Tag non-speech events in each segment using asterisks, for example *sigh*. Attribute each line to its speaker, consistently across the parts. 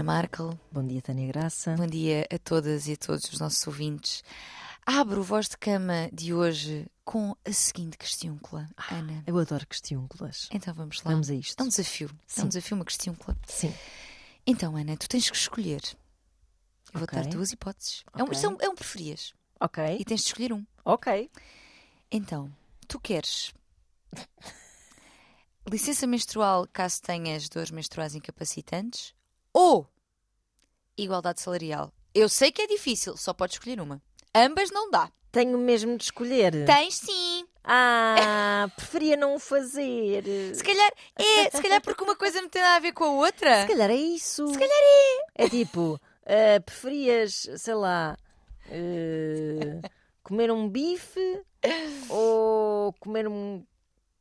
Speaker 1: Ana Markel.
Speaker 2: Bom dia, Tânia Graça.
Speaker 1: Bom dia a todas e a todos os nossos ouvintes. Abro o voz de cama de hoje com a seguinte questiúncula,
Speaker 2: Ah,
Speaker 1: Ana.
Speaker 2: Eu adoro questiúnculas.
Speaker 1: Então vamos lá.
Speaker 2: Vamos a isto.
Speaker 1: É um desafio. É
Speaker 2: Sim.
Speaker 1: um desafio, uma questiúncula.
Speaker 2: Sim.
Speaker 1: Então, Ana, tu tens que escolher. Eu vou-te dar
Speaker 2: Ok.
Speaker 1: duas hipóteses. É, um, isto é, é um preferias.
Speaker 2: Ok.
Speaker 1: E tens de escolher um.
Speaker 2: Ok.
Speaker 1: Então, tu queres *laughs* licença menstrual caso tenhas dores menstruais incapacitantes ou igualdade salarial? Eu sei que é difícil, só podes escolher uma. Ambas não dá.
Speaker 2: Tenho mesmo de escolher.
Speaker 1: Tens sim.
Speaker 2: Ah, *laughs* preferia não o fazer.
Speaker 1: Se calhar é, se calhar porque uma coisa não tem nada a ver com a outra.
Speaker 2: Se calhar é isso.
Speaker 1: Se calhar é.
Speaker 2: É tipo, ah, preferias, sei lá, ah, comer um bife ou comer um-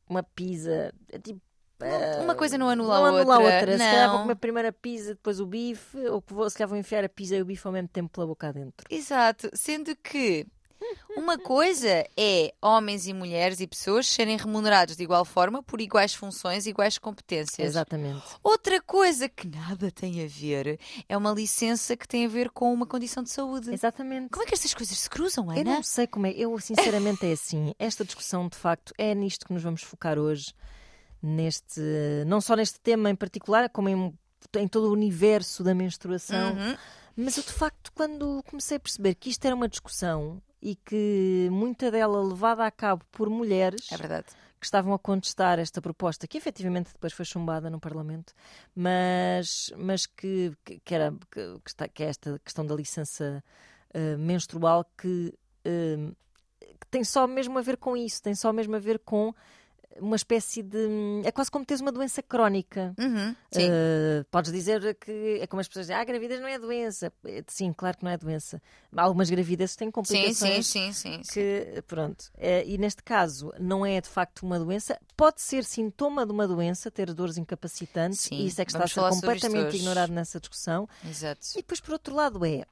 Speaker 2: uma pizza? É tipo. Ah,
Speaker 1: Uma coisa não anula
Speaker 2: não
Speaker 1: a
Speaker 2: anula
Speaker 1: outra.
Speaker 2: a outra. Se calhar vou
Speaker 1: Não.
Speaker 2: comer primeiro a pizza, depois o bife, ou que vou, se calhar vou enfiar a pizza e o bife ao mesmo tempo pela boca adentro.
Speaker 1: Exato, sendo que uma coisa é homens e mulheres e pessoas serem remunerados de igual forma por iguais funções iguais competências.
Speaker 2: Exatamente.
Speaker 1: Outra coisa que nada tem a ver é uma licença que tem a ver com uma condição de saúde.
Speaker 2: Exatamente.
Speaker 1: Como é que estas coisas se cruzam, Ana?
Speaker 2: Eu não sei como é. Eu, sinceramente, é assim. Esta discussão, de facto, é nisto que nos vamos focar hoje. Neste, não só neste tema em particular, como em, em todo o universo da menstruação.
Speaker 1: Uhum.
Speaker 2: Mas eu, de facto, quando comecei a perceber que isto era uma discussão e que muita dela levada a cabo por mulheres
Speaker 1: É verdade.
Speaker 2: que estavam a contestar esta proposta, que efetivamente depois foi chumbada no Parlamento, mas, mas que, que, era, que, que está, que é esta questão da licença eh, menstrual que, eh, que tem só mesmo a ver com isso, tem só mesmo a ver com uma espécie de. É quase como teres uma doença crónica.
Speaker 1: Uhum. Sim.
Speaker 2: Uh, podes dizer que é como as pessoas dizem, ah, gravidez não é doença. Eh, Sim, claro que não é doença. Algumas gravidezes têm complicações
Speaker 1: sim, sim, sim, sim.
Speaker 2: que, pronto, eh, e neste caso não é de facto uma doença, pode ser sintoma de uma doença, ter dores incapacitantes,
Speaker 1: Sim,
Speaker 2: e isso é que está a ser completamente ignorado nessa discussão.
Speaker 1: Exato.
Speaker 2: E depois, por outro lado, é.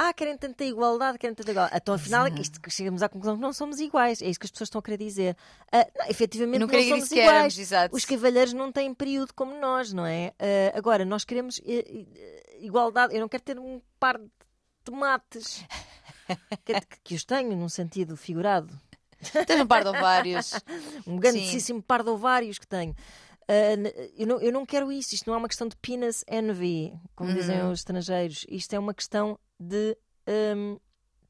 Speaker 2: Ah, querem tanta igualdade, querem tanta igualdade. Então, afinal, é isto, chegamos à conclusão que não somos iguais. É isso que as pessoas estão a querer dizer. Ah, não, efetivamente,
Speaker 1: não
Speaker 2: não, somos
Speaker 1: éramos,
Speaker 2: iguais.
Speaker 1: exato.
Speaker 2: Os cavalheiros não têm período como nós, não é? Ah, agora, nós queremos eh, eh, igualdade. Eu não quero ter um par de tomates. que, que- os tenho, num sentido figurado.
Speaker 1: Tens um par de ovários. *laughs*
Speaker 2: Um grandíssimo par de ovários que tenho. N- eu, não, eu não quero isso. Isto não é uma questão de penis envy, como dizem
Speaker 1: Uhum.
Speaker 2: os estrangeiros. Isto é uma questão de ahm,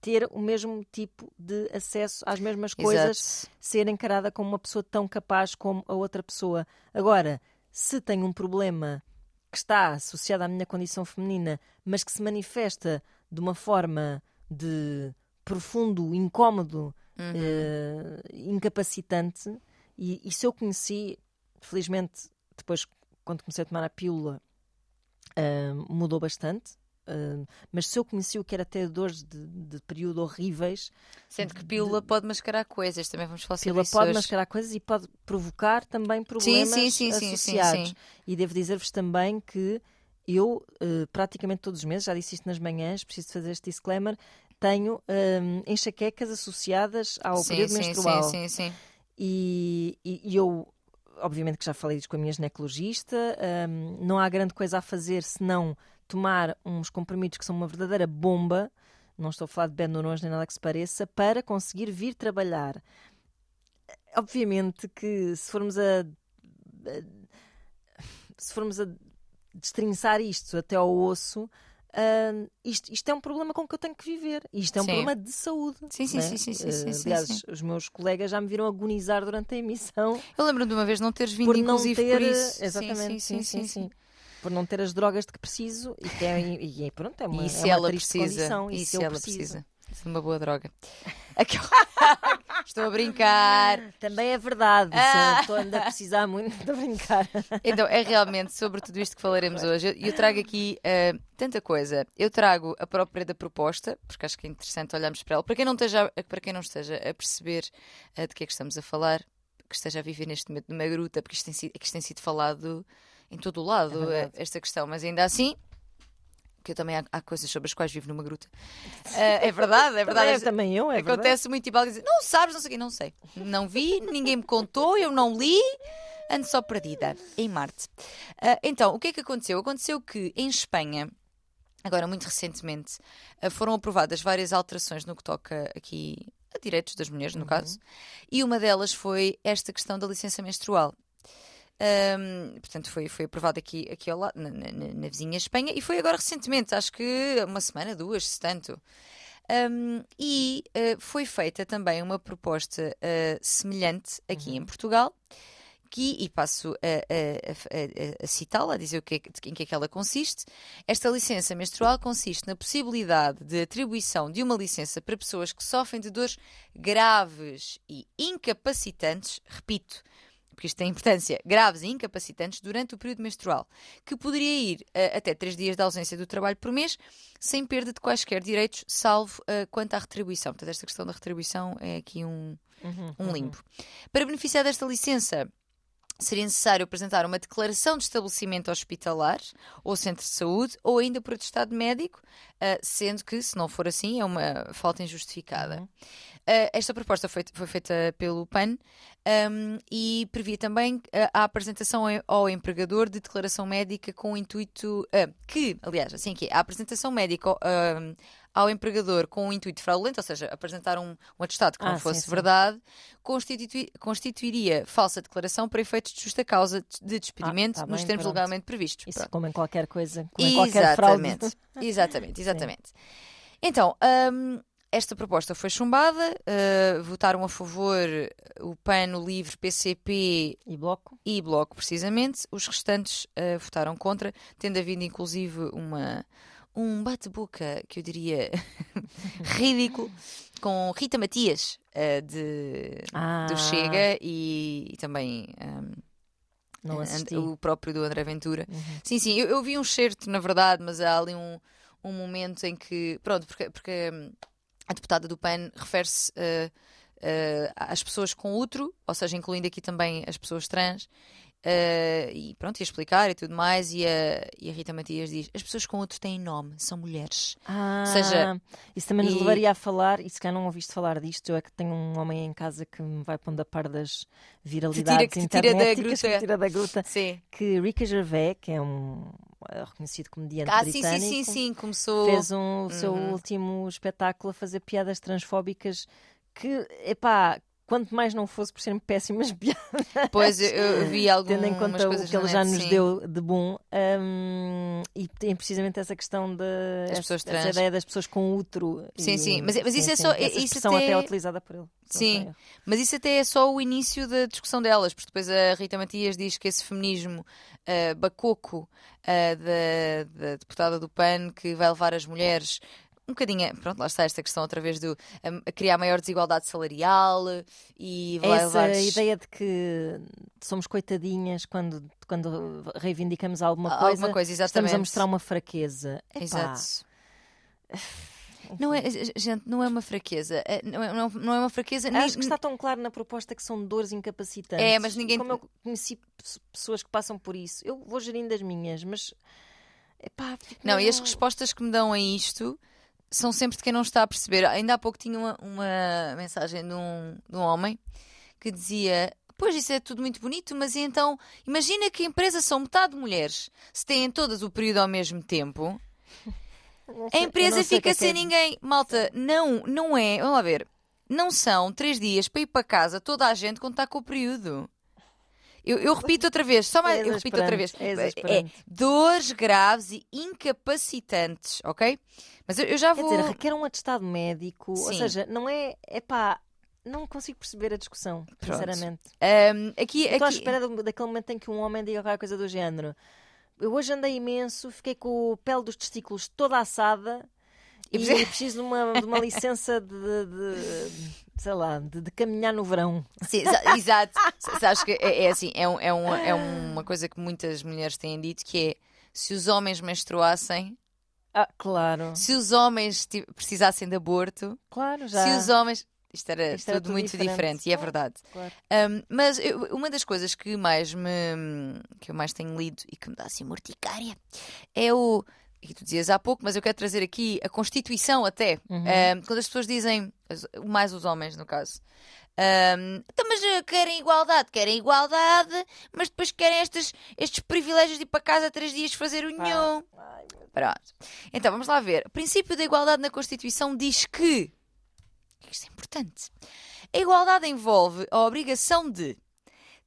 Speaker 2: ter o mesmo tipo de acesso às mesmas coisas,
Speaker 1: Exato.
Speaker 2: ser encarada como uma pessoa tão capaz como a outra pessoa. Agora, se tenho um problema que está associado à minha condição feminina, mas que se manifesta de uma forma de profundo incómodo,
Speaker 1: Uhum.
Speaker 2: eh, incapacitante, e, se eu conheci, felizmente, depois, quando comecei a tomar a pílula, eh, mudou bastante. Mas se eu conheci o que era ter dores de, de período horríveis,
Speaker 1: Sendo que pílula pode mascarar coisas, também vamos falar sobre
Speaker 2: pílula
Speaker 1: isso
Speaker 2: pode
Speaker 1: hoje.
Speaker 2: mascarar coisas e pode provocar também problemas
Speaker 1: sim, sim, sim, sim,
Speaker 2: associados. E devo dizer-vos também que eu, eh, praticamente todos os meses, já disse isto nas manhãs, preciso fazer este disclaimer, tenho eh, enxaquecas associadas ao
Speaker 1: sim,
Speaker 2: período
Speaker 1: sim,
Speaker 2: menstrual.
Speaker 1: sim, sim, sim.
Speaker 2: E, e- e eu, obviamente que já falei disso com a minha ginecologista, hum, não há grande coisa a fazer senão tomar uns comprimidos que são uma verdadeira bomba, não estou a falar de Benurones nem nada que se pareça, para conseguir vir trabalhar. Obviamente que se formos a, se formos a destrinçar isto até ao osso, hum, isto, isto é um problema com que eu tenho que viver. Isto é um
Speaker 1: Sim.
Speaker 2: problema de saúde.
Speaker 1: Sim, sim,
Speaker 2: não é?
Speaker 1: sim, sim, sim,
Speaker 2: Eh,
Speaker 1: sim, sim,
Speaker 2: aliás,
Speaker 1: sim.
Speaker 2: os meus colegas já me viram agonizar durante a emissão
Speaker 1: Eu lembro-me de uma vez não teres vindo,
Speaker 2: por não
Speaker 1: inclusive,
Speaker 2: ter.
Speaker 1: por isso.
Speaker 2: Exatamente, sim sim, sim, Por não ter as drogas de que preciso e que é, e, e pronto, é uma,
Speaker 1: E
Speaker 2: é
Speaker 1: se
Speaker 2: uma
Speaker 1: ela precisa,
Speaker 2: condição.
Speaker 1: e
Speaker 2: E
Speaker 1: se
Speaker 2: se eu
Speaker 1: ela precisa de uma boa droga. *laughs* Estou a brincar.
Speaker 2: Também é verdade,
Speaker 1: Ah.
Speaker 2: eu estou ainda a precisar muito de brincar.
Speaker 1: Então, é realmente sobre tudo isto que falaremos hoje. E eu trago aqui eh, tanta coisa. Eu trago a própria da proposta, porque acho que é interessante olharmos para ela. Para quem não esteja, para quem não esteja a perceber eh, de que é que estamos a falar, que esteja a viver neste momento numa gruta, porque isto tem que isto tem sido falado em todo o lado,
Speaker 2: É verdade.
Speaker 1: eh, esta questão. Mas ainda assim, que eu também há, há coisas sobre as quais vivo numa gruta. *laughs* Eh, é verdade, é verdade.
Speaker 2: Também, também eu, é verdade.
Speaker 1: Acontece muito tipo alguém dizer, não sabes, não sei o quê, não sei. Não vi, ninguém me contou, eu não li. ando só perdida em Marte. Uh, então, o que é que aconteceu? Aconteceu que em Espanha agora muito recentemente, uh, foram aprovadas várias alterações no que toca aqui a direitos das mulheres, no uhum. caso, e uma delas foi esta questão da licença menstrual. Um, portanto, foi, foi aprovado aqui, aqui ao lado, na, na, na, vizinha Espanha, e foi agora recentemente, acho que uma semana, duas, se tanto. Um, e uh, foi feita também uma proposta uh, semelhante aqui uhum. em Portugal, que, e passo a, a, a, a citá-la, a dizer o que é, em que é que ela consiste. Esta licença menstrual consiste na possibilidade de atribuição de uma licença para pessoas que sofrem de dores graves e incapacitantes, repito, porque isto tem importância, graves e incapacitantes durante o período menstrual, que poderia ir uh, até três dias de ausência do trabalho por mês, sem perda de quaisquer direitos, salvo uh, quanto à retribuição. Portanto, esta questão da retribuição é aqui um, uhum, um limbo. Uhum. Para beneficiar desta licença, seria necessário apresentar uma declaração de estabelecimento hospitalar ou centro de saúde ou ainda por atestado médico, uh, sendo que, se não for assim, é uma falta injustificada. Uhum. Uh, esta proposta foi, foi, feita pelo PAN um, e previa também a, a apresentação ao empregador de declaração médica com o intuito uh, que, aliás, assim que é, a apresentação médica ao empregador com o intuito fraudulento, ou seja, apresentar um, um atestado que ah, não fosse sim, verdade, constitui, constituiria falsa declaração para efeitos de justa causa de despedimento ah, tá nos termos pronto. legalmente previstos.
Speaker 2: Isso pronto. como em qualquer coisa, como em qualquer fraude. *laughs*
Speaker 1: Exatamente, exatamente. Então, um, esta proposta foi chumbada, uh, votaram a favor o PAN, o LIVRE, PCP
Speaker 2: e Bloco,
Speaker 1: e Bloco precisamente. Os restantes uh, votaram contra, tendo havido inclusive uma, um bate-boca que eu diria *laughs* ridículo com Rita Matias uh, de, ah. do Chega e, e também um, o próprio do André Ventura. Uhum. Sim, sim, eu, eu, vi um certo, na verdade, mas há ali um, um momento em que. Pronto, porque, porque hum, a deputada do PAN refere-se. Uh, uh, às pessoas com útero, ou seja, incluindo aqui também as pessoas trans, Uh, e pronto, ia explicar e tudo mais. E a, e a Rita Matias diz: as pessoas com outro têm nome, são mulheres.
Speaker 2: Ah, Ou seja, isso também nos e... levaria a falar. E se calhar não ouviste falar disto, eu é que tenho um homem em casa que me vai pondo a par das viralidades que tira, que tira da gruta. Que tira da gruta. Sim. Que Rika Gervais, que é um é reconhecido comediante ah, britânico,
Speaker 1: sim, sim, sim, sim, começou.
Speaker 2: Fez um, o seu uhum. último espetáculo a fazer piadas transfóbicas que, epá, quanto mais não fosse por serem péssimas *laughs* piadas.
Speaker 1: Pois, eu, vi algumas
Speaker 2: Tendo em conta
Speaker 1: o
Speaker 2: que ele já nos sim. deu de bom. Um, e tem precisamente essa questão de. Essa, ideia das pessoas com útero.
Speaker 1: Sim, e, sim. Mas, mas sim, isso é só.
Speaker 2: Essa
Speaker 1: isso
Speaker 2: até... até utilizada por ele.
Speaker 1: Sim, mas isso até é só o início da discussão delas, porque depois a Rita Matias diz que esse feminismo uh, bacoco uh, da, da deputada do PAN que vai levar as mulheres um bocadinho, pronto, lá está esta questão outra vez um, criar maior desigualdade salarial e
Speaker 2: Essa ideia de que somos coitadinhas quando, quando reivindicamos alguma coisa, alguma coisa exatamente. estamos a mostrar uma fraqueza. Epá. Exato.
Speaker 1: Não é, gente, não é uma fraqueza. É, não, é, não é uma fraqueza.
Speaker 2: Acho que está tão claro na proposta que são dores incapacitantes.
Speaker 1: É, mas ninguém.
Speaker 2: Como eu conheci pessoas que passam por isso, eu vou gerindo as minhas, mas. Epá,
Speaker 1: não, e as respostas que me dão a isto são sempre de quem não está a perceber. Ainda há pouco tinha uma, uma mensagem de um, de um homem que dizia: Pois isso é tudo muito bonito, mas então imagina que a empresa são metade mulheres. Se têm todas o período ao mesmo tempo, a empresa fica é sem é. ninguém. Malta, não, não é. Vamos lá ver. Não são três dias para ir para casa toda a gente quando está com o período. Eu, eu repito outra vez, só mais, é eu repito outra vez. É, é, dores graves e incapacitantes, ok? Mas eu, eu já vou.
Speaker 2: Quer dizer, requer um atestado médico, Sim. ou seja, não é. É pá, não consigo perceber a discussão, Pronto. sinceramente.
Speaker 1: Um, aqui,
Speaker 2: Estou
Speaker 1: aqui...
Speaker 2: à espera daquele momento em que um homem diga qualquer coisa do género. Eu hoje andei imenso, fiquei com a pele dos testículos toda assada e, e preciso de uma, de uma licença de, de, sei lá, de, de, caminhar no verão.
Speaker 1: Sim, *laughs* exato. Sabes que é, é assim, é, um, é, um, é uma coisa que muitas mulheres têm dito que é se os homens menstruassem.
Speaker 2: Ah, claro.
Speaker 1: Se os homens precisassem de aborto.
Speaker 2: Claro, já.
Speaker 1: Se os homens. Isto era, Isto era tudo, tudo, muito diferente, diferente e é verdade. Claro. Um, mas eu, uma das coisas que mais me que eu mais tenho lido e que me dá assim morticária é o e tu dizias há pouco, mas eu quero trazer aqui a Constituição até.
Speaker 2: Uhum.
Speaker 1: Um, quando as pessoas dizem, mais os homens no caso, um, então, mas eh, querem igualdade, querem igualdade, mas depois querem estes, estes privilégios de ir para casa três dias fazer o nhão. Pronto. Então vamos lá ver. O princípio da igualdade na Constituição diz que. Isto é importante. A igualdade envolve a obrigação de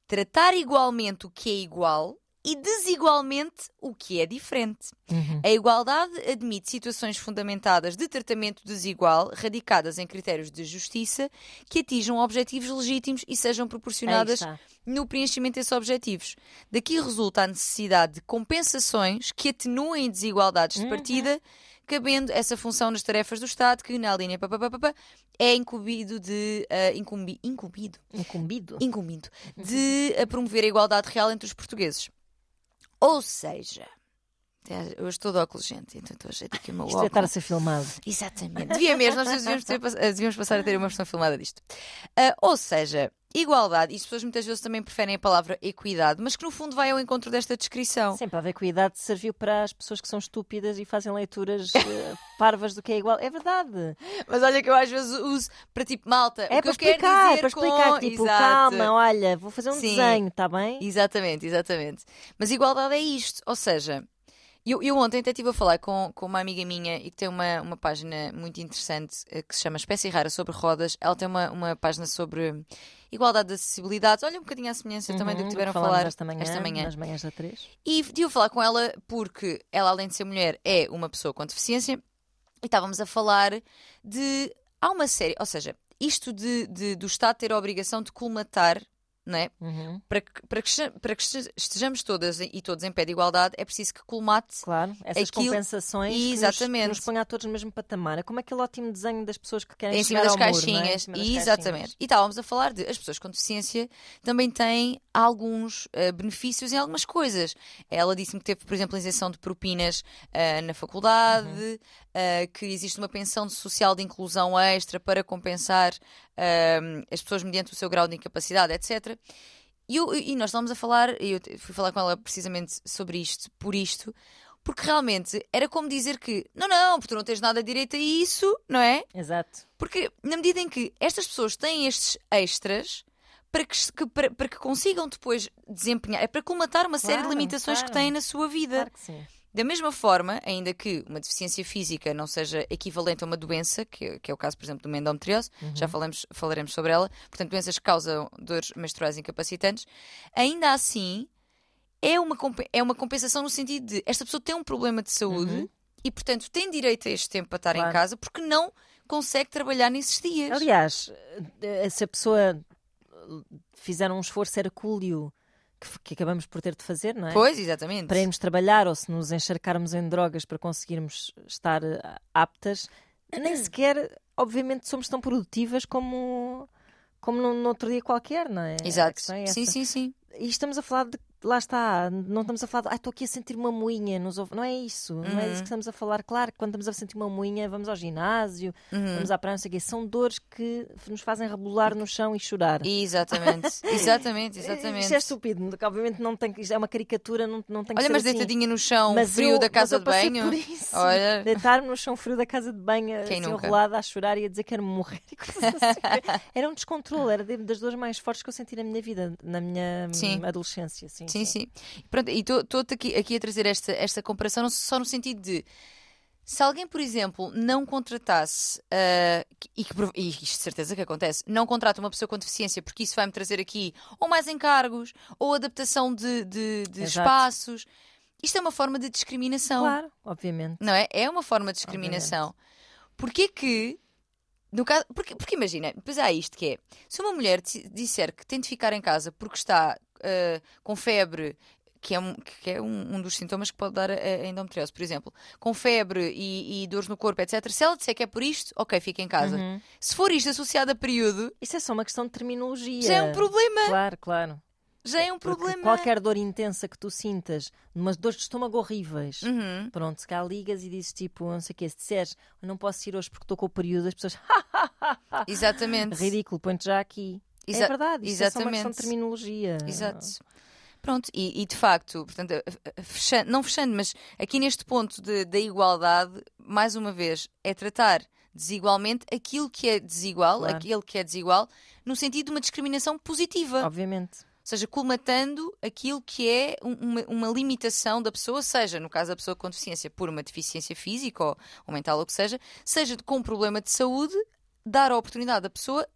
Speaker 1: tratar igualmente o que é igual e desigualmente o que é diferente.
Speaker 2: Uhum.
Speaker 1: A igualdade admite situações fundamentadas de tratamento desigual, radicadas em critérios de justiça, que atinjam objetivos legítimos e sejam proporcionadas no preenchimento desses objetivos. Daqui resulta a necessidade de compensações que atenuem desigualdades de partida, cabendo essa função nas tarefas do Estado, que, na linha papapá, é incumbido de. ah, incumbi- incumbido?
Speaker 2: Incumbido.
Speaker 1: Incumbido. De ah, promover a igualdade real entre os portugueses. Ou seja. Eu estou de óculos, gente, então estou a jeito aqui o meu
Speaker 2: Isto é estar a
Speaker 1: óculos.
Speaker 2: ser filmado.
Speaker 1: Exatamente. Devia mesmo, nós devíamos, ter- *laughs* devíamos passar a ter uma versão filmada disto. Ah, ou seja, igualdade, e as pessoas muitas vezes também preferem a palavra equidade, mas que no fundo vai ao encontro desta descrição.
Speaker 2: Sempre a ver cuidado serviu para as pessoas que são estúpidas e fazem leituras *laughs* eh, parvas do que é igual. É verdade.
Speaker 1: Mas olha que eu às vezes uso para tipo malta.
Speaker 2: É
Speaker 1: o que
Speaker 2: para
Speaker 1: eu quero
Speaker 2: explicar,
Speaker 1: dizer
Speaker 2: para explicar,
Speaker 1: com...
Speaker 2: tipo,
Speaker 1: Exato.
Speaker 2: calma, olha, vou fazer um
Speaker 1: Sim.
Speaker 2: desenho, está bem?
Speaker 1: Exatamente, exatamente. Mas igualdade é isto. Ou seja, eu, eu ontem até estive a falar com, com uma amiga minha e que tem uma, uma página muito interessante eh, que se chama Espécie Rara sobre Rodas. Ela tem uma, uma página sobre igualdade de acessibilidades. Olha um bocadinho à semelhança também do
Speaker 2: Uhum,
Speaker 1: que tiveram a falar
Speaker 2: esta manhã,
Speaker 1: esta manhã.
Speaker 2: nas manhãs da 3.
Speaker 1: E estive a falar com ela porque ela, além de ser mulher, é uma pessoa com deficiência e estávamos a falar de. Há uma série, ou seja, isto de, de- do Estado ter a obrigação de colmatar, não é?
Speaker 2: Uhum,
Speaker 1: Para que, para, que, para que este- estejamos todas e todos em pé de igualdade, é preciso que colmate.
Speaker 2: Claro, essas
Speaker 1: Aquilo-
Speaker 2: compensações que nos-
Speaker 1: Exatamente.
Speaker 2: que nos ponha a todos no mesmo patamar. É como aquele ótimo desenho das pessoas que querem
Speaker 1: Em cima
Speaker 2: chegar
Speaker 1: das
Speaker 2: ao muro, é?
Speaker 1: Caixinhas.
Speaker 2: cima das
Speaker 1: Exatamente.
Speaker 2: caixinhas.
Speaker 1: E estávamos a falar de as pessoas com deficiência também têm alguns eh, benefícios em algumas coisas. Ela disse-me que teve, por exemplo, a isenção de propinas eh, na faculdade,
Speaker 2: Uhum.
Speaker 1: eh, que existe uma pensão social de inclusão extra para compensar eh, as pessoas mediante o seu grau de incapacidade, etc. E, eu- e nós estávamos a falar, e eu fui falar com ela precisamente sobre isto, por isto, porque realmente era como dizer que não, não, porque tu não tens nada direito a isso, não é?
Speaker 2: Exato.
Speaker 1: Porque na medida em que estas pessoas têm estes extras para que, que- para, para que consigam depois desempenhar, é para colmatar uma série de
Speaker 2: Claro,
Speaker 1: limitações que
Speaker 2: claro.
Speaker 1: têm na sua vida.
Speaker 2: Claro que sim.
Speaker 1: Da mesma forma, ainda que uma deficiência física não seja equivalente a uma doença, que, que é o caso, por exemplo, do endometriose, já falamos, falaremos sobre ela, portanto, doenças que causam dores menstruais incapacitantes, ainda assim é uma, é uma compensação no sentido de esta pessoa tem um problema de saúde e, portanto, tem direito a este tempo para estar em
Speaker 2: Claro.
Speaker 1: casa porque não consegue trabalhar nesses dias.
Speaker 2: Aliás, eh, se a pessoa fizer um esforço hercúleo que, acabamos por ter de fazer, não é?
Speaker 1: Pois, exatamente.
Speaker 2: Para irmos trabalhar ou se nos encharcarmos em drogas para conseguirmos estar eh, aptas, nem *clears throat* sequer, obviamente, somos tão produtivas como, como num, num outro dia qualquer, não é?
Speaker 1: Exato.
Speaker 2: é
Speaker 1: sim, sim, sim.
Speaker 2: E estamos a falar de. Lá está, não estamos a falar de. Ai, estou aqui a sentir uma moinha. Nos... ouv-" Não é isso. Não é
Speaker 1: Uhum.
Speaker 2: isso que estamos a falar. Claro que quando estamos a sentir uma moinha, vamos ao ginásio,
Speaker 1: Uhum.
Speaker 2: vamos à praia, não sei o quê. São dores que nos fazem rebolar no chão e chorar.
Speaker 1: Exatamente, exatamente, *laughs* exatamente.
Speaker 2: Isto é estúpido, obviamente não tem é uma caricatura, não, não tem que
Speaker 1: Olha, mas
Speaker 2: assim.
Speaker 1: deitadinha no chão,
Speaker 2: Mas
Speaker 1: frio
Speaker 2: eu-
Speaker 1: da casa de banho.
Speaker 2: por isso.
Speaker 1: Olha. *laughs*
Speaker 2: Deitar-me no chão frio da casa de banho,
Speaker 1: Quem
Speaker 2: assim,
Speaker 1: nunca?
Speaker 2: enrolada a chorar e a dizer que quero morrer. assim. *laughs* Era um descontrole, era das dores mais fortes que eu senti na minha vida, na minha
Speaker 1: Sim.
Speaker 2: adolescência. Sim,
Speaker 1: Sim, sim. Pronto, e estou aqui, aqui a trazer esta, esta comparação só no sentido de se alguém, por exemplo, não contratasse, ah, e, que, e isto de certeza que acontece, não contrata uma pessoa com deficiência porque isso vai-me trazer aqui ou mais encargos ou adaptação de, de, de espaços. Isto é uma forma de discriminação.
Speaker 2: Claro, obviamente.
Speaker 1: Não é? É uma forma de discriminação. Porquê que. No caso, porque, porque imagina, depois há isto que é: se uma mulher di- disser que tem de ficar em casa porque está ah, com febre, que é, um, que é um, um dos sintomas que pode dar a, a endometriose, por exemplo, com febre e, e dores no corpo, etc. Se ela disser que é por isto, ok, fica em casa.
Speaker 2: Uhum.
Speaker 1: Se for isto associado a período,
Speaker 2: Isso é só uma questão de terminologia.
Speaker 1: já é um problema.
Speaker 2: Claro, claro.
Speaker 1: Já é um
Speaker 2: Porque
Speaker 1: problema.
Speaker 2: qualquer dor intensa que tu sintas, umas dores de estômago horríveis,
Speaker 1: Uhum.
Speaker 2: pronto, se cá ligas e dizes tipo, não sei o quê, se disseres, não posso ir hoje porque estou com o período, as pessoas, *laughs*
Speaker 1: Exatamente.
Speaker 2: ridículo, põe-te já aqui.
Speaker 1: Exa-
Speaker 2: é verdade, isso é só uma questão
Speaker 1: exatamente.
Speaker 2: de terminologia.
Speaker 1: Exato. Pronto, e, e de facto, portanto, fechando, não fechando, mas aqui neste ponto de, da igualdade, mais uma vez, é tratar desigualmente aquilo que é desigual,
Speaker 2: Claro.
Speaker 1: aquele que é desigual, no sentido de uma discriminação positiva.
Speaker 2: Obviamente.
Speaker 1: Ou seja, colmatando aquilo que é um- uma, uma limitação da pessoa, seja, no caso da pessoa com deficiência, por uma deficiência física ou, ou mental, ou o que seja, seja com um problema de saúde, dar a oportunidade à pessoa,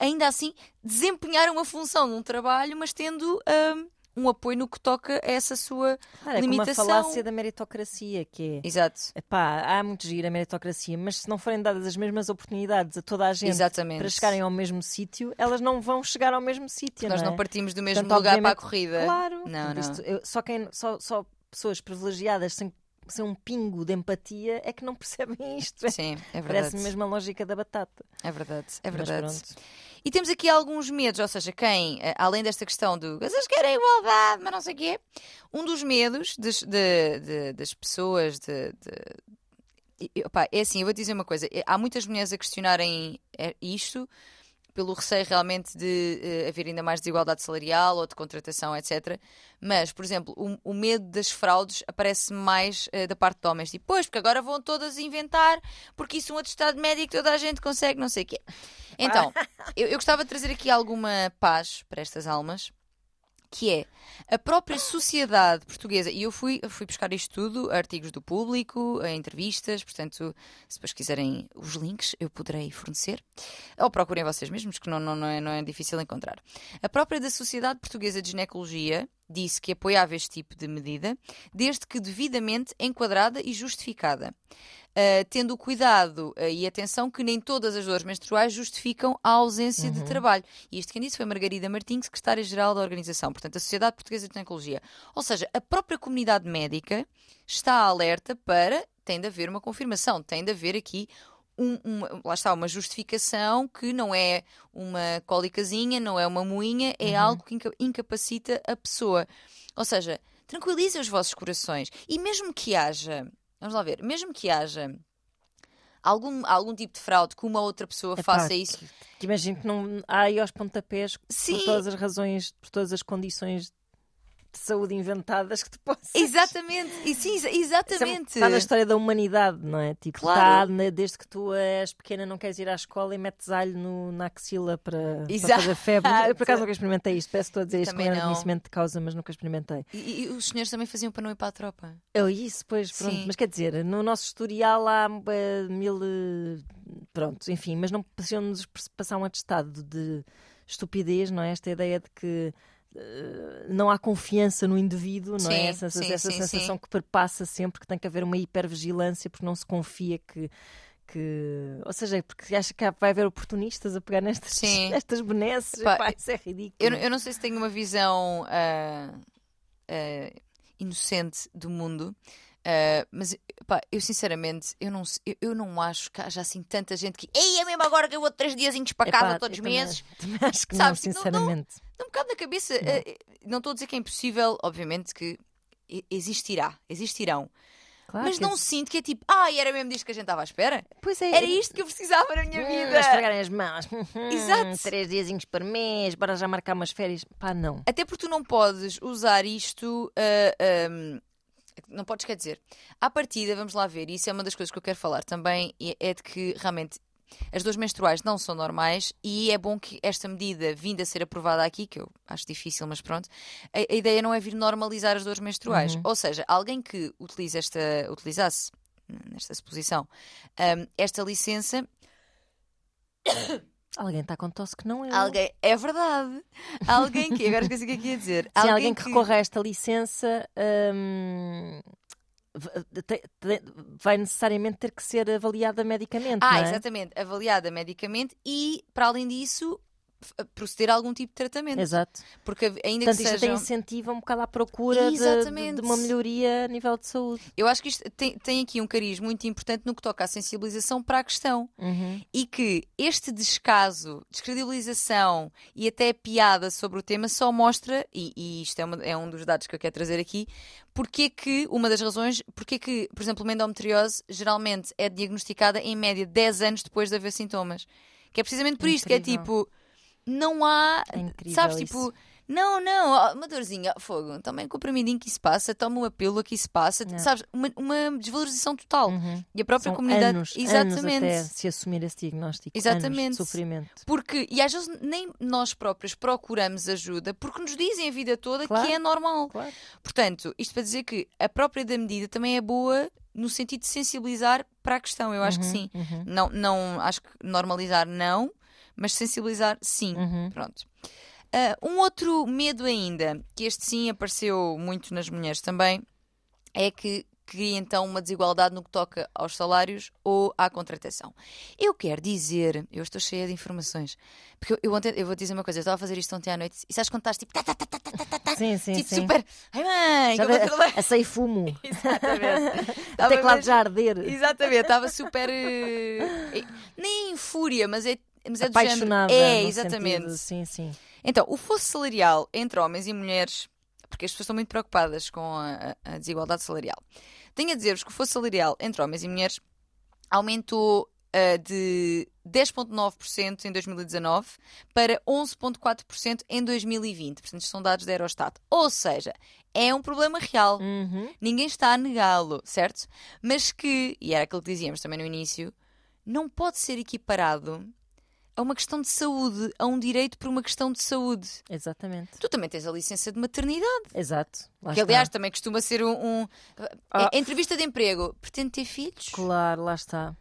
Speaker 1: ainda assim, desempenhar uma função num trabalho, mas tendo hum, um apoio no que toca a essa sua
Speaker 2: Claro, é como a
Speaker 1: limitação.
Speaker 2: falácia da meritocracia, que é.
Speaker 1: Exato.
Speaker 2: Epá, há muito giro a meritocracia, mas se não forem dadas as mesmas oportunidades a toda a gente
Speaker 1: Exatamente.
Speaker 2: para chegarem ao mesmo sítio, elas não vão chegar ao mesmo sítio.
Speaker 1: Nós
Speaker 2: não, é?
Speaker 1: não partimos do mesmo
Speaker 2: Portanto,
Speaker 1: lugar para a corrida.
Speaker 2: Claro.
Speaker 1: Não, não.
Speaker 2: isto- eu- só, quem, só, só pessoas privilegiadas sem, sem um pingo de empatia é que não *laughs* percebem isto.
Speaker 1: Sim, é verdade.
Speaker 2: Parece mesmo a lógica da batata.
Speaker 1: É verdade, é
Speaker 2: Mas
Speaker 1: verdade.
Speaker 2: pronto.
Speaker 1: E temos aqui alguns medos, ou seja, quem, eh, além desta questão do vocês querem igualdade, mas não sei o quê, um dos medos das, de- de- das pessoas de. de- e- opá, é assim, eu vou dizer uma coisa: eh, há muitas mulheres a questionarem eh, isto pelo receio realmente de eh, haver ainda mais desigualdade salarial ou de contratação, etc. Mas, por exemplo, o, o medo das fraudes aparece mais eh, da parte de homens. Tipo, pois, porque agora vão todas inventar, porque isso um atestado médico toda a gente consegue, não sei o quê. Então, *laughs* eu, eu gostava de trazer aqui alguma paz para estas almas, que é a própria sociedade portuguesa, e eu fui, fui buscar isto tudo, artigos do público, eh, entrevistas, portanto, se depois quiserem os links, eu poderei fornecer, ou procurem vocês mesmos, que não, não, não, é, não é difícil encontrar. A própria da Sociedade Portuguesa de Ginecologia disse que apoiava este tipo de medida, desde que devidamente enquadrada e justificada. Uh, tendo o cuidado uh, e atenção que nem todas as dores menstruais justificam a ausência de trabalho. E isto quem disse foi Margarida Martins, secretária-geral da organização, portanto, a Sociedade Portuguesa de Ginecologia. Ou seja, a própria comunidade médica está alerta para tem de haver uma confirmação, tem de haver aqui um- uma, lá está, uma justificação que não é uma cólicazinha, não é uma moinha, é algo que inca- incapacita a pessoa. Ou seja, tranquilizem os vossos corações. E mesmo que haja, vamos lá ver, mesmo que haja algum, algum tipo de fraude que uma outra pessoa
Speaker 2: Epá,
Speaker 1: faça isso,
Speaker 2: Que, que imagino que não há aí aos pontapés
Speaker 1: Sim.
Speaker 2: por todas as razões, por todas as condições de saúde inventadas que tu possas.
Speaker 1: exatamente, e sim, exa- exatamente.
Speaker 2: Está na história da humanidade, não é? Tipo,
Speaker 1: Claro.
Speaker 2: está desde que tu és pequena, não queres ir à escola e metes alho no- na axila para, para fazer febre. Eu, por acaso nunca experimentei isto, peço estou a dizer isto com conhecimento de causa, mas nunca experimentei.
Speaker 1: E, e os senhores também faziam para não ir para a tropa.
Speaker 2: Eu isso, pois, pronto.
Speaker 1: Sim.
Speaker 2: Mas quer dizer, no nosso historial há eh, mil. eh, pronto, enfim, mas não precisam-nos passar um atestado de estupidez, não é? Esta ideia de que não há confiança no indivíduo, não
Speaker 1: Sim,
Speaker 2: é? Essa,
Speaker 1: sim,
Speaker 2: essa
Speaker 1: sim,
Speaker 2: sensação que perpassa sempre que tem que haver uma hipervigilância porque não se confia que. Que, ou seja, porque acha que vai haver oportunistas a pegar nestas,
Speaker 1: Sim. *laughs*
Speaker 2: nestas benesses.
Speaker 1: Epá,
Speaker 2: Epá, isso é ridículo.
Speaker 1: Eu, eu não sei se tenho uma visão ah, ah, inocente do mundo, ah, mas pá, eu sinceramente eu não, eu, eu não acho que haja assim tanta gente que ei, é mesmo agora que eu vou três diazinhos para casa
Speaker 2: Epá,
Speaker 1: todos os
Speaker 2: eu também-
Speaker 1: meses.
Speaker 2: Também acho que
Speaker 1: Sabes,
Speaker 2: não, sinceramente.
Speaker 1: Dá um bocado na cabeça. ah, não estou a dizer que é impossível, obviamente que existirá, existirão.
Speaker 2: Claro
Speaker 1: mas não sinto que é tipo, ai, era mesmo disto que a gente estava à espera?
Speaker 2: Pois é,
Speaker 1: Era isto que eu precisava na minha
Speaker 2: Hum,
Speaker 1: vida.
Speaker 2: esfregarem as mãos.
Speaker 1: Exato.
Speaker 2: Três diazinhos por mês, bora já marcar umas férias. Pá, não.
Speaker 1: Até porque tu não podes usar isto. ah, ahm, não podes, quer dizer, à partida, vamos lá ver, e isso é uma das coisas que eu quero falar também, é de que realmente as dores menstruais não são normais e é bom que esta medida vinda a ser aprovada aqui, que eu acho difícil, mas pronto, a, a ideia não é vir normalizar as dores menstruais. Ou seja, alguém que utilize esta, utilizasse, nesta suposição, ahm, esta licença,
Speaker 2: Alguém está com tosse que não eu.
Speaker 1: alguém, é verdade, alguém que, agora esqueci o que é que ia dizer,
Speaker 2: Sim, alguém que recorra a esta licença hum, vai necessariamente ter que ser avaliada medicamente.
Speaker 1: Ah,
Speaker 2: é?
Speaker 1: exatamente, avaliada medicamente e, para além disso, proceder a algum tipo de tratamento.
Speaker 2: Exato.
Speaker 1: Porque ainda
Speaker 2: Portanto,
Speaker 1: que
Speaker 2: isto até
Speaker 1: sejam...
Speaker 2: incentiva um bocado à procura de, de, uma melhoria a nível de saúde.
Speaker 1: Eu acho que isto tem, tem aqui um cariz muito importante no que toca à sensibilização para a questão.
Speaker 2: Uhum.
Speaker 1: E que este descaso, descredibilização e até piada sobre o tema só mostra, e, e isto é, uma- é um dos dados que eu quero trazer aqui, porque é que, uma das razões, porque é que, por exemplo, a endometriose geralmente é diagnosticada em média 10 anos depois de haver sintomas. Que é precisamente por isto, que é
Speaker 2: Incrível.
Speaker 1: tipo, não há,
Speaker 2: É incrível
Speaker 1: sabes,
Speaker 2: isso.
Speaker 1: tipo, Não, não, uma dorzinha, fogo, toma um comprimidinho que isso passa, toma uma pílula que isso passa,
Speaker 2: Não.
Speaker 1: sabes? Uma, uma desvalorização total.
Speaker 2: Uhum.
Speaker 1: E a própria
Speaker 2: São
Speaker 1: comunidade.
Speaker 2: anos,
Speaker 1: Exatamente.
Speaker 2: anos até se assumir esse diagnóstico.
Speaker 1: Exatamente.
Speaker 2: de sofrimento.
Speaker 1: Porque, e às vezes nem nós próprios procuramos ajuda porque nos dizem a vida toda
Speaker 2: Claro.
Speaker 1: que é normal.
Speaker 2: Claro.
Speaker 1: Portanto, isto para dizer que a própria da medida também é boa no sentido de sensibilizar para a questão. Eu acho que
Speaker 2: Uhum,
Speaker 1: sim.
Speaker 2: uhum,
Speaker 1: Não, não, acho que normalizar não, mas sensibilizar, sim.
Speaker 2: Uhum.
Speaker 1: Pronto. Uh, um outro medo ainda, que este sim apareceu muito nas mulheres também, é que cria então uma desigualdade no que toca aos salários ou à contratação. Eu quero dizer, eu estou cheia de informações, porque eu, eu, ontem, eu vou dizer uma coisa, eu estava a fazer isto ontem à noite e sabes quando estás tipo. Tá, tá, tá, tá, tá, tá, tá, tá
Speaker 2: sim, sim,
Speaker 1: tipo
Speaker 2: sim.
Speaker 1: super. Ai mãe, Já
Speaker 2: como
Speaker 1: é
Speaker 2: a, a sair fumo. *laughs*
Speaker 1: Exatamente. *laughs*
Speaker 2: Até
Speaker 1: claro
Speaker 2: já arder.
Speaker 1: Exatamente, estava super. Uh, nem em fúria, mas é mas é.
Speaker 2: Apaixonada.
Speaker 1: É, exatamente.
Speaker 2: Sim, sim.
Speaker 1: Então, o fosso salarial entre homens e mulheres, porque as pessoas estão muito preocupadas com a, a- desigualdade salarial. Tenho a dizer-vos que o fosso salarial entre homens e mulheres aumentou ah, de 10,9% em 2019 para 11,4% em 2020. Portanto, são dados da Eurostat. Ou seja, é um problema real.
Speaker 2: Uhum.
Speaker 1: Ninguém está a negá-lo, certo? Mas que, e era aquilo que dizíamos também no início, não pode ser equiparado a uma questão de saúde, a um direito por uma questão de saúde.
Speaker 2: Exatamente.
Speaker 1: Tu também tens a licença de maternidade,
Speaker 2: Exato. Lá
Speaker 1: que
Speaker 2: está.
Speaker 1: aliás também costuma ser um. um-
Speaker 2: Ah.
Speaker 1: a entrevista de emprego. Pretende ter filhos?
Speaker 2: Claro, lá está.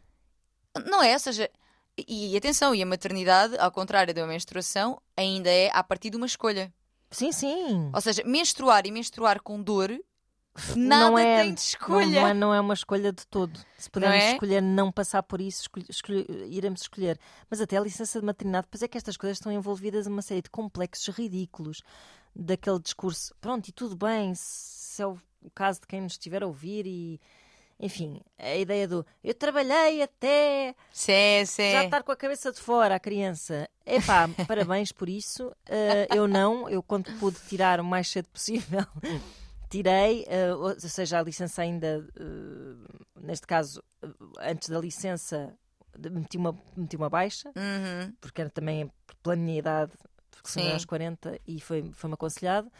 Speaker 1: Não é? Ou seja, e, e atenção, e a maternidade, ao contrário da menstruação, ainda é a partir de uma escolha.
Speaker 2: Sim, sim.
Speaker 1: Ou seja, menstruar e menstruar com dor, nada
Speaker 2: não é,
Speaker 1: tem de escolha.
Speaker 2: Não, é, não é uma escolha de todo. Se pudermos
Speaker 1: é?
Speaker 2: escolher não passar por isso, escolhe- escolhe- iremos escolher. Mas até a licença de maternidade, pois é que estas coisas estão envolvidas em uma série de complexos ridículos daquele discurso. Pronto, e tudo bem, se é o o caso de quem nos estiver a ouvir e. Enfim, a ideia do eu trabalhei até
Speaker 1: Sim, sim.
Speaker 2: já estar com a cabeça de fora a criança. Epá, *laughs* parabéns por isso. Uh, eu não, eu quando pude tirar o mais cedo possível, tirei, uh, ou seja, a licença ainda, uh, neste caso, uh, antes da licença, meti uma, meti uma baixa,
Speaker 1: Uhum.
Speaker 2: porque era também pela minha idade, porque
Speaker 1: Sim.
Speaker 2: aos 40 e foi- foi-me aconselhado.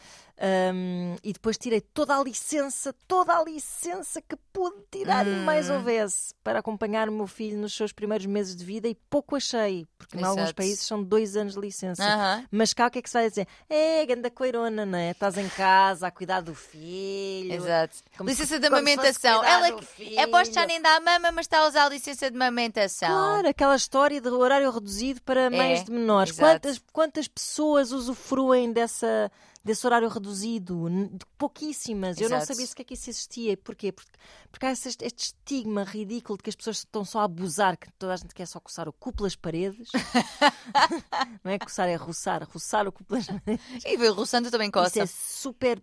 Speaker 2: Um, e depois tirei toda a licença, toda a licença que pude tirar e mais
Speaker 1: Hum.
Speaker 2: houvesse para acompanhar o meu filho nos seus primeiros meses de vida e pouco achei, porque em alguns
Speaker 1: Exato.
Speaker 2: países são dois anos de licença.
Speaker 1: Aham.
Speaker 2: Mas cá o que é que se vai dizer? É, ganda coirona, não é? Estás em casa a cuidar do filho.
Speaker 1: Exato.
Speaker 2: Se-
Speaker 1: licença de
Speaker 2: se fosse
Speaker 1: amamentação. Ela é posto já nem dá a mama, mas está a usar a licença de amamentação.
Speaker 2: Claro, aquela história de horário reduzido para mães de menores.
Speaker 1: É, exato.
Speaker 2: Quantas, quantas pessoas usufruem dessa, desse horário reduzido? Pouquíssimas. Eu não
Speaker 1: Exato.
Speaker 2: sabia sequer que isso existia. Porquê? Porque, porque há este, este estigma ridículo de que as pessoas estão só a abusar, que toda a gente quer só coçar o cu pelas paredes. *laughs* não é coçar, é roçar. Roçar o cu pelas paredes.
Speaker 1: E o Rossando também
Speaker 2: Isso
Speaker 1: coça.
Speaker 2: é super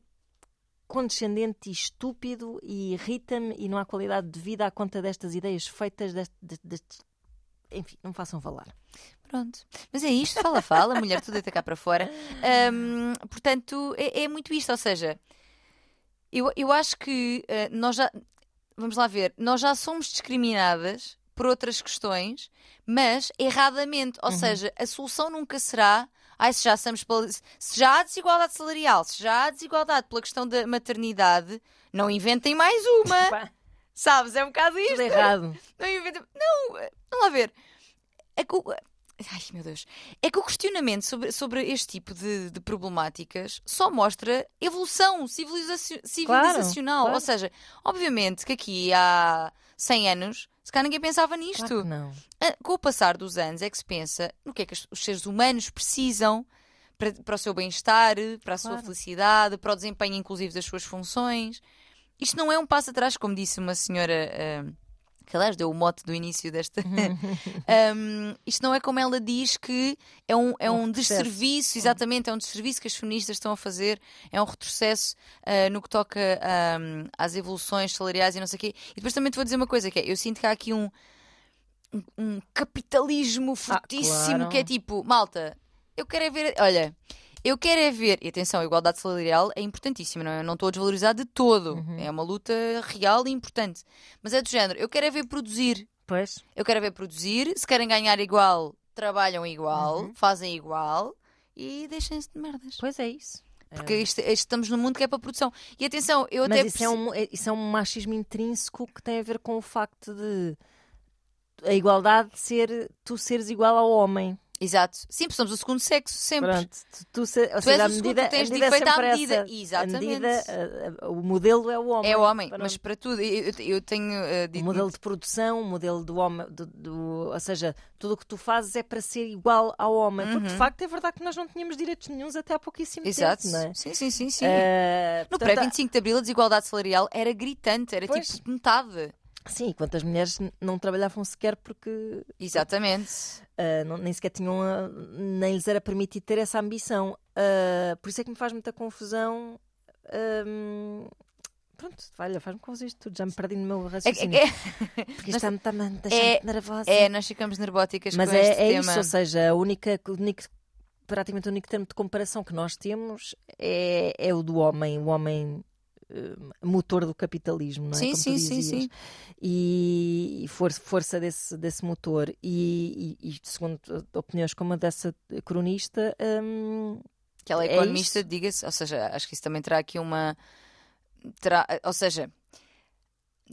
Speaker 2: condescendente e estúpido e irrita-me e não há qualidade de vida à conta destas ideias feitas deste. Enfim, não me façam falar.
Speaker 1: Pronto. Mas é isto, fala, fala, mulher, tudo deita cá para fora. Ahm, portanto, é, é muito isto. Ou seja, eu, eu acho que ah, nós já. Vamos lá ver, nós já somos discriminadas por outras questões, mas erradamente. Ou seja, a solução nunca será. Ai, se já, somos pela- se já há desigualdade salarial, se já há desigualdade pela questão da maternidade, não inventem mais uma. Sabes? É um bocado isto.
Speaker 2: tudo errado. *laughs*
Speaker 1: Não, inventa- não, vamos lá ver. É que o... Ai, meu Deus. É que o questionamento sobre, sobre este tipo de, de problemáticas só mostra evolução civilizaci- civilizacional.
Speaker 2: claro.
Speaker 1: Ou seja, obviamente que aqui há 100 anos, se calhar ninguém pensava nisto.
Speaker 2: Claro não.
Speaker 1: Ah, Com o passar dos anos é que se pensa no que é que os seres humanos precisam para, para o seu bem-estar, para a sua
Speaker 2: Claro.
Speaker 1: felicidade, para o desempenho inclusive das suas funções. Isto não é um passo atrás, como disse uma senhora ah, que aliás deu o mote do início desta. *laughs* Um, isto não é como ela diz que é um, é
Speaker 2: Um
Speaker 1: um
Speaker 2: retrocesso.
Speaker 1: desserviço, exatamente, é um desserviço que as feministas estão a fazer, é um retrocesso ah, no que toca ahm, às evoluções salariais e não sei o quê. E depois também te vou dizer uma coisa, que é, eu sinto que há aqui um, um, um capitalismo fortíssimo
Speaker 2: claro.
Speaker 1: que é tipo, malta, eu quero é ver, olha, eu quero é ver, e atenção, a igualdade salarial é importantíssima, não é? Eu não estou a desvalorizar de todo,
Speaker 2: Uhum.
Speaker 1: é uma luta real e importante, mas é do género, eu quero é ver produzir,
Speaker 2: Pois,
Speaker 1: eu quero é ver produzir. Se querem ganhar igual, trabalham igual,
Speaker 2: Uhum.
Speaker 1: fazem igual. e deixem-se de merdas.
Speaker 2: Pois é isso.
Speaker 1: Porque isto- isto estamos num mundo que é para produção. E atenção, eu
Speaker 2: Mas
Speaker 1: até.
Speaker 2: isso é, um, é- isso é um machismo intrínseco que tem a ver com o facto de a igualdade de ser tu seres igual ao homem.
Speaker 1: Exato. Sim, porque somos o segundo sexo, sempre.
Speaker 2: Pronto, tu, tu, se,
Speaker 1: Tu
Speaker 2: seja,
Speaker 1: és
Speaker 2: a
Speaker 1: o segundo,
Speaker 2: medida,
Speaker 1: tu tens
Speaker 2: a é
Speaker 1: defeito à medida.
Speaker 2: essa.
Speaker 1: Exatamente.
Speaker 2: A medida, a- a- o modelo é o homem.
Speaker 1: É o homem,
Speaker 2: Pronto.
Speaker 1: mas para tudo. Eu, eu- tenho
Speaker 2: O
Speaker 1: dito.
Speaker 2: modelo de produção, o modelo do homem, do, do- ou seja, tudo o que tu fazes é para ser igual ao homem. Porque de facto é verdade que nós não tínhamos direitos nenhums até há pouquíssimo
Speaker 1: Uhum. Exato.
Speaker 2: tempo, não é?
Speaker 1: Sim, sim, sim, sim.
Speaker 2: Eh,
Speaker 1: no
Speaker 2: portanto,
Speaker 1: pré-25 de Abril a desigualdade salarial era gritante, era
Speaker 2: Pois.
Speaker 1: tipo metade.
Speaker 2: Sim, quantas mulheres n- não trabalhavam sequer porque
Speaker 1: Exatamente.
Speaker 2: ah, não- nem sequer tinham, a- nem lhes era permitido ter essa ambição. Ah, por isso é que me faz muita confusão. pronto, olha, faz-me confusão isto tudo, já me perdi no meu
Speaker 1: É,
Speaker 2: raciocínio.
Speaker 1: é- é-
Speaker 2: porque isto *laughs* está-me está a deixar
Speaker 1: é-
Speaker 2: muito nervosa.
Speaker 1: é, nós ficamos nervóticas
Speaker 2: Mas
Speaker 1: com
Speaker 2: é,
Speaker 1: este
Speaker 2: é
Speaker 1: tema.
Speaker 2: isso, ou seja, a única, o único, praticamente o único termo de comparação que nós temos é, é o do homem, o homem motor do capitalismo, não é?
Speaker 1: Sim,
Speaker 2: Como tu
Speaker 1: sim, sim, sim.
Speaker 2: E, e for- força desse, desse motor. E, e- e segundo opiniões como a dessa cronista, hum,
Speaker 1: Que ela é
Speaker 2: É
Speaker 1: economista,
Speaker 2: isso.
Speaker 1: diga-se, ou seja, acho que isso também terá aqui uma. Terá, ou seja,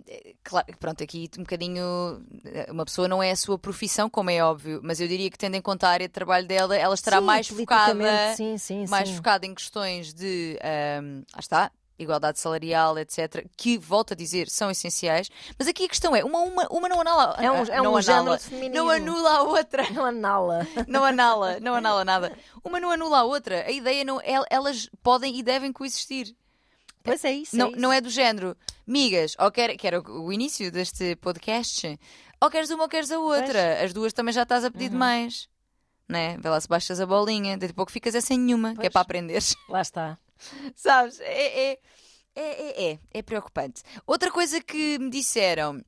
Speaker 1: eh, claro, pronto, aqui um bocadinho. eh, Uma pessoa não é a sua profissão, como é óbvio, mas eu diria que, tendo em conta a área de trabalho dela, ela estará
Speaker 2: sim,
Speaker 1: mais focada.
Speaker 2: Sim, sim,
Speaker 1: mais focada em questões de. ahm, lá está. Igualdade salarial, etc., que, volto a dizer, são essenciais. Mas aqui a questão é: uma, uma, uma não anula.
Speaker 2: É um, é
Speaker 1: não
Speaker 2: um feminismo.
Speaker 1: não anula a outra.
Speaker 2: Não anala. *laughs*
Speaker 1: Não anala, não anala nada. Uma não anula a outra. A ideia não. el- Elas podem e devem coexistir.
Speaker 2: Pois é isso.
Speaker 1: Não,
Speaker 2: é
Speaker 1: não
Speaker 2: isso.
Speaker 1: é do género, migas, ou quer, que era o, início deste podcast, ou queres uma ou queres a outra. As duas também já estás a pedir
Speaker 2: Uhum.
Speaker 1: demais. Né? Vê lá se baixas a bolinha, daqui a pouco ficas é sem nenhuma, que é
Speaker 2: Pois.
Speaker 1: para aprenderes.
Speaker 2: Lá está. *laughs*
Speaker 1: Sabes? É, é, é, é, é, é preocupante. Outra coisa que me disseram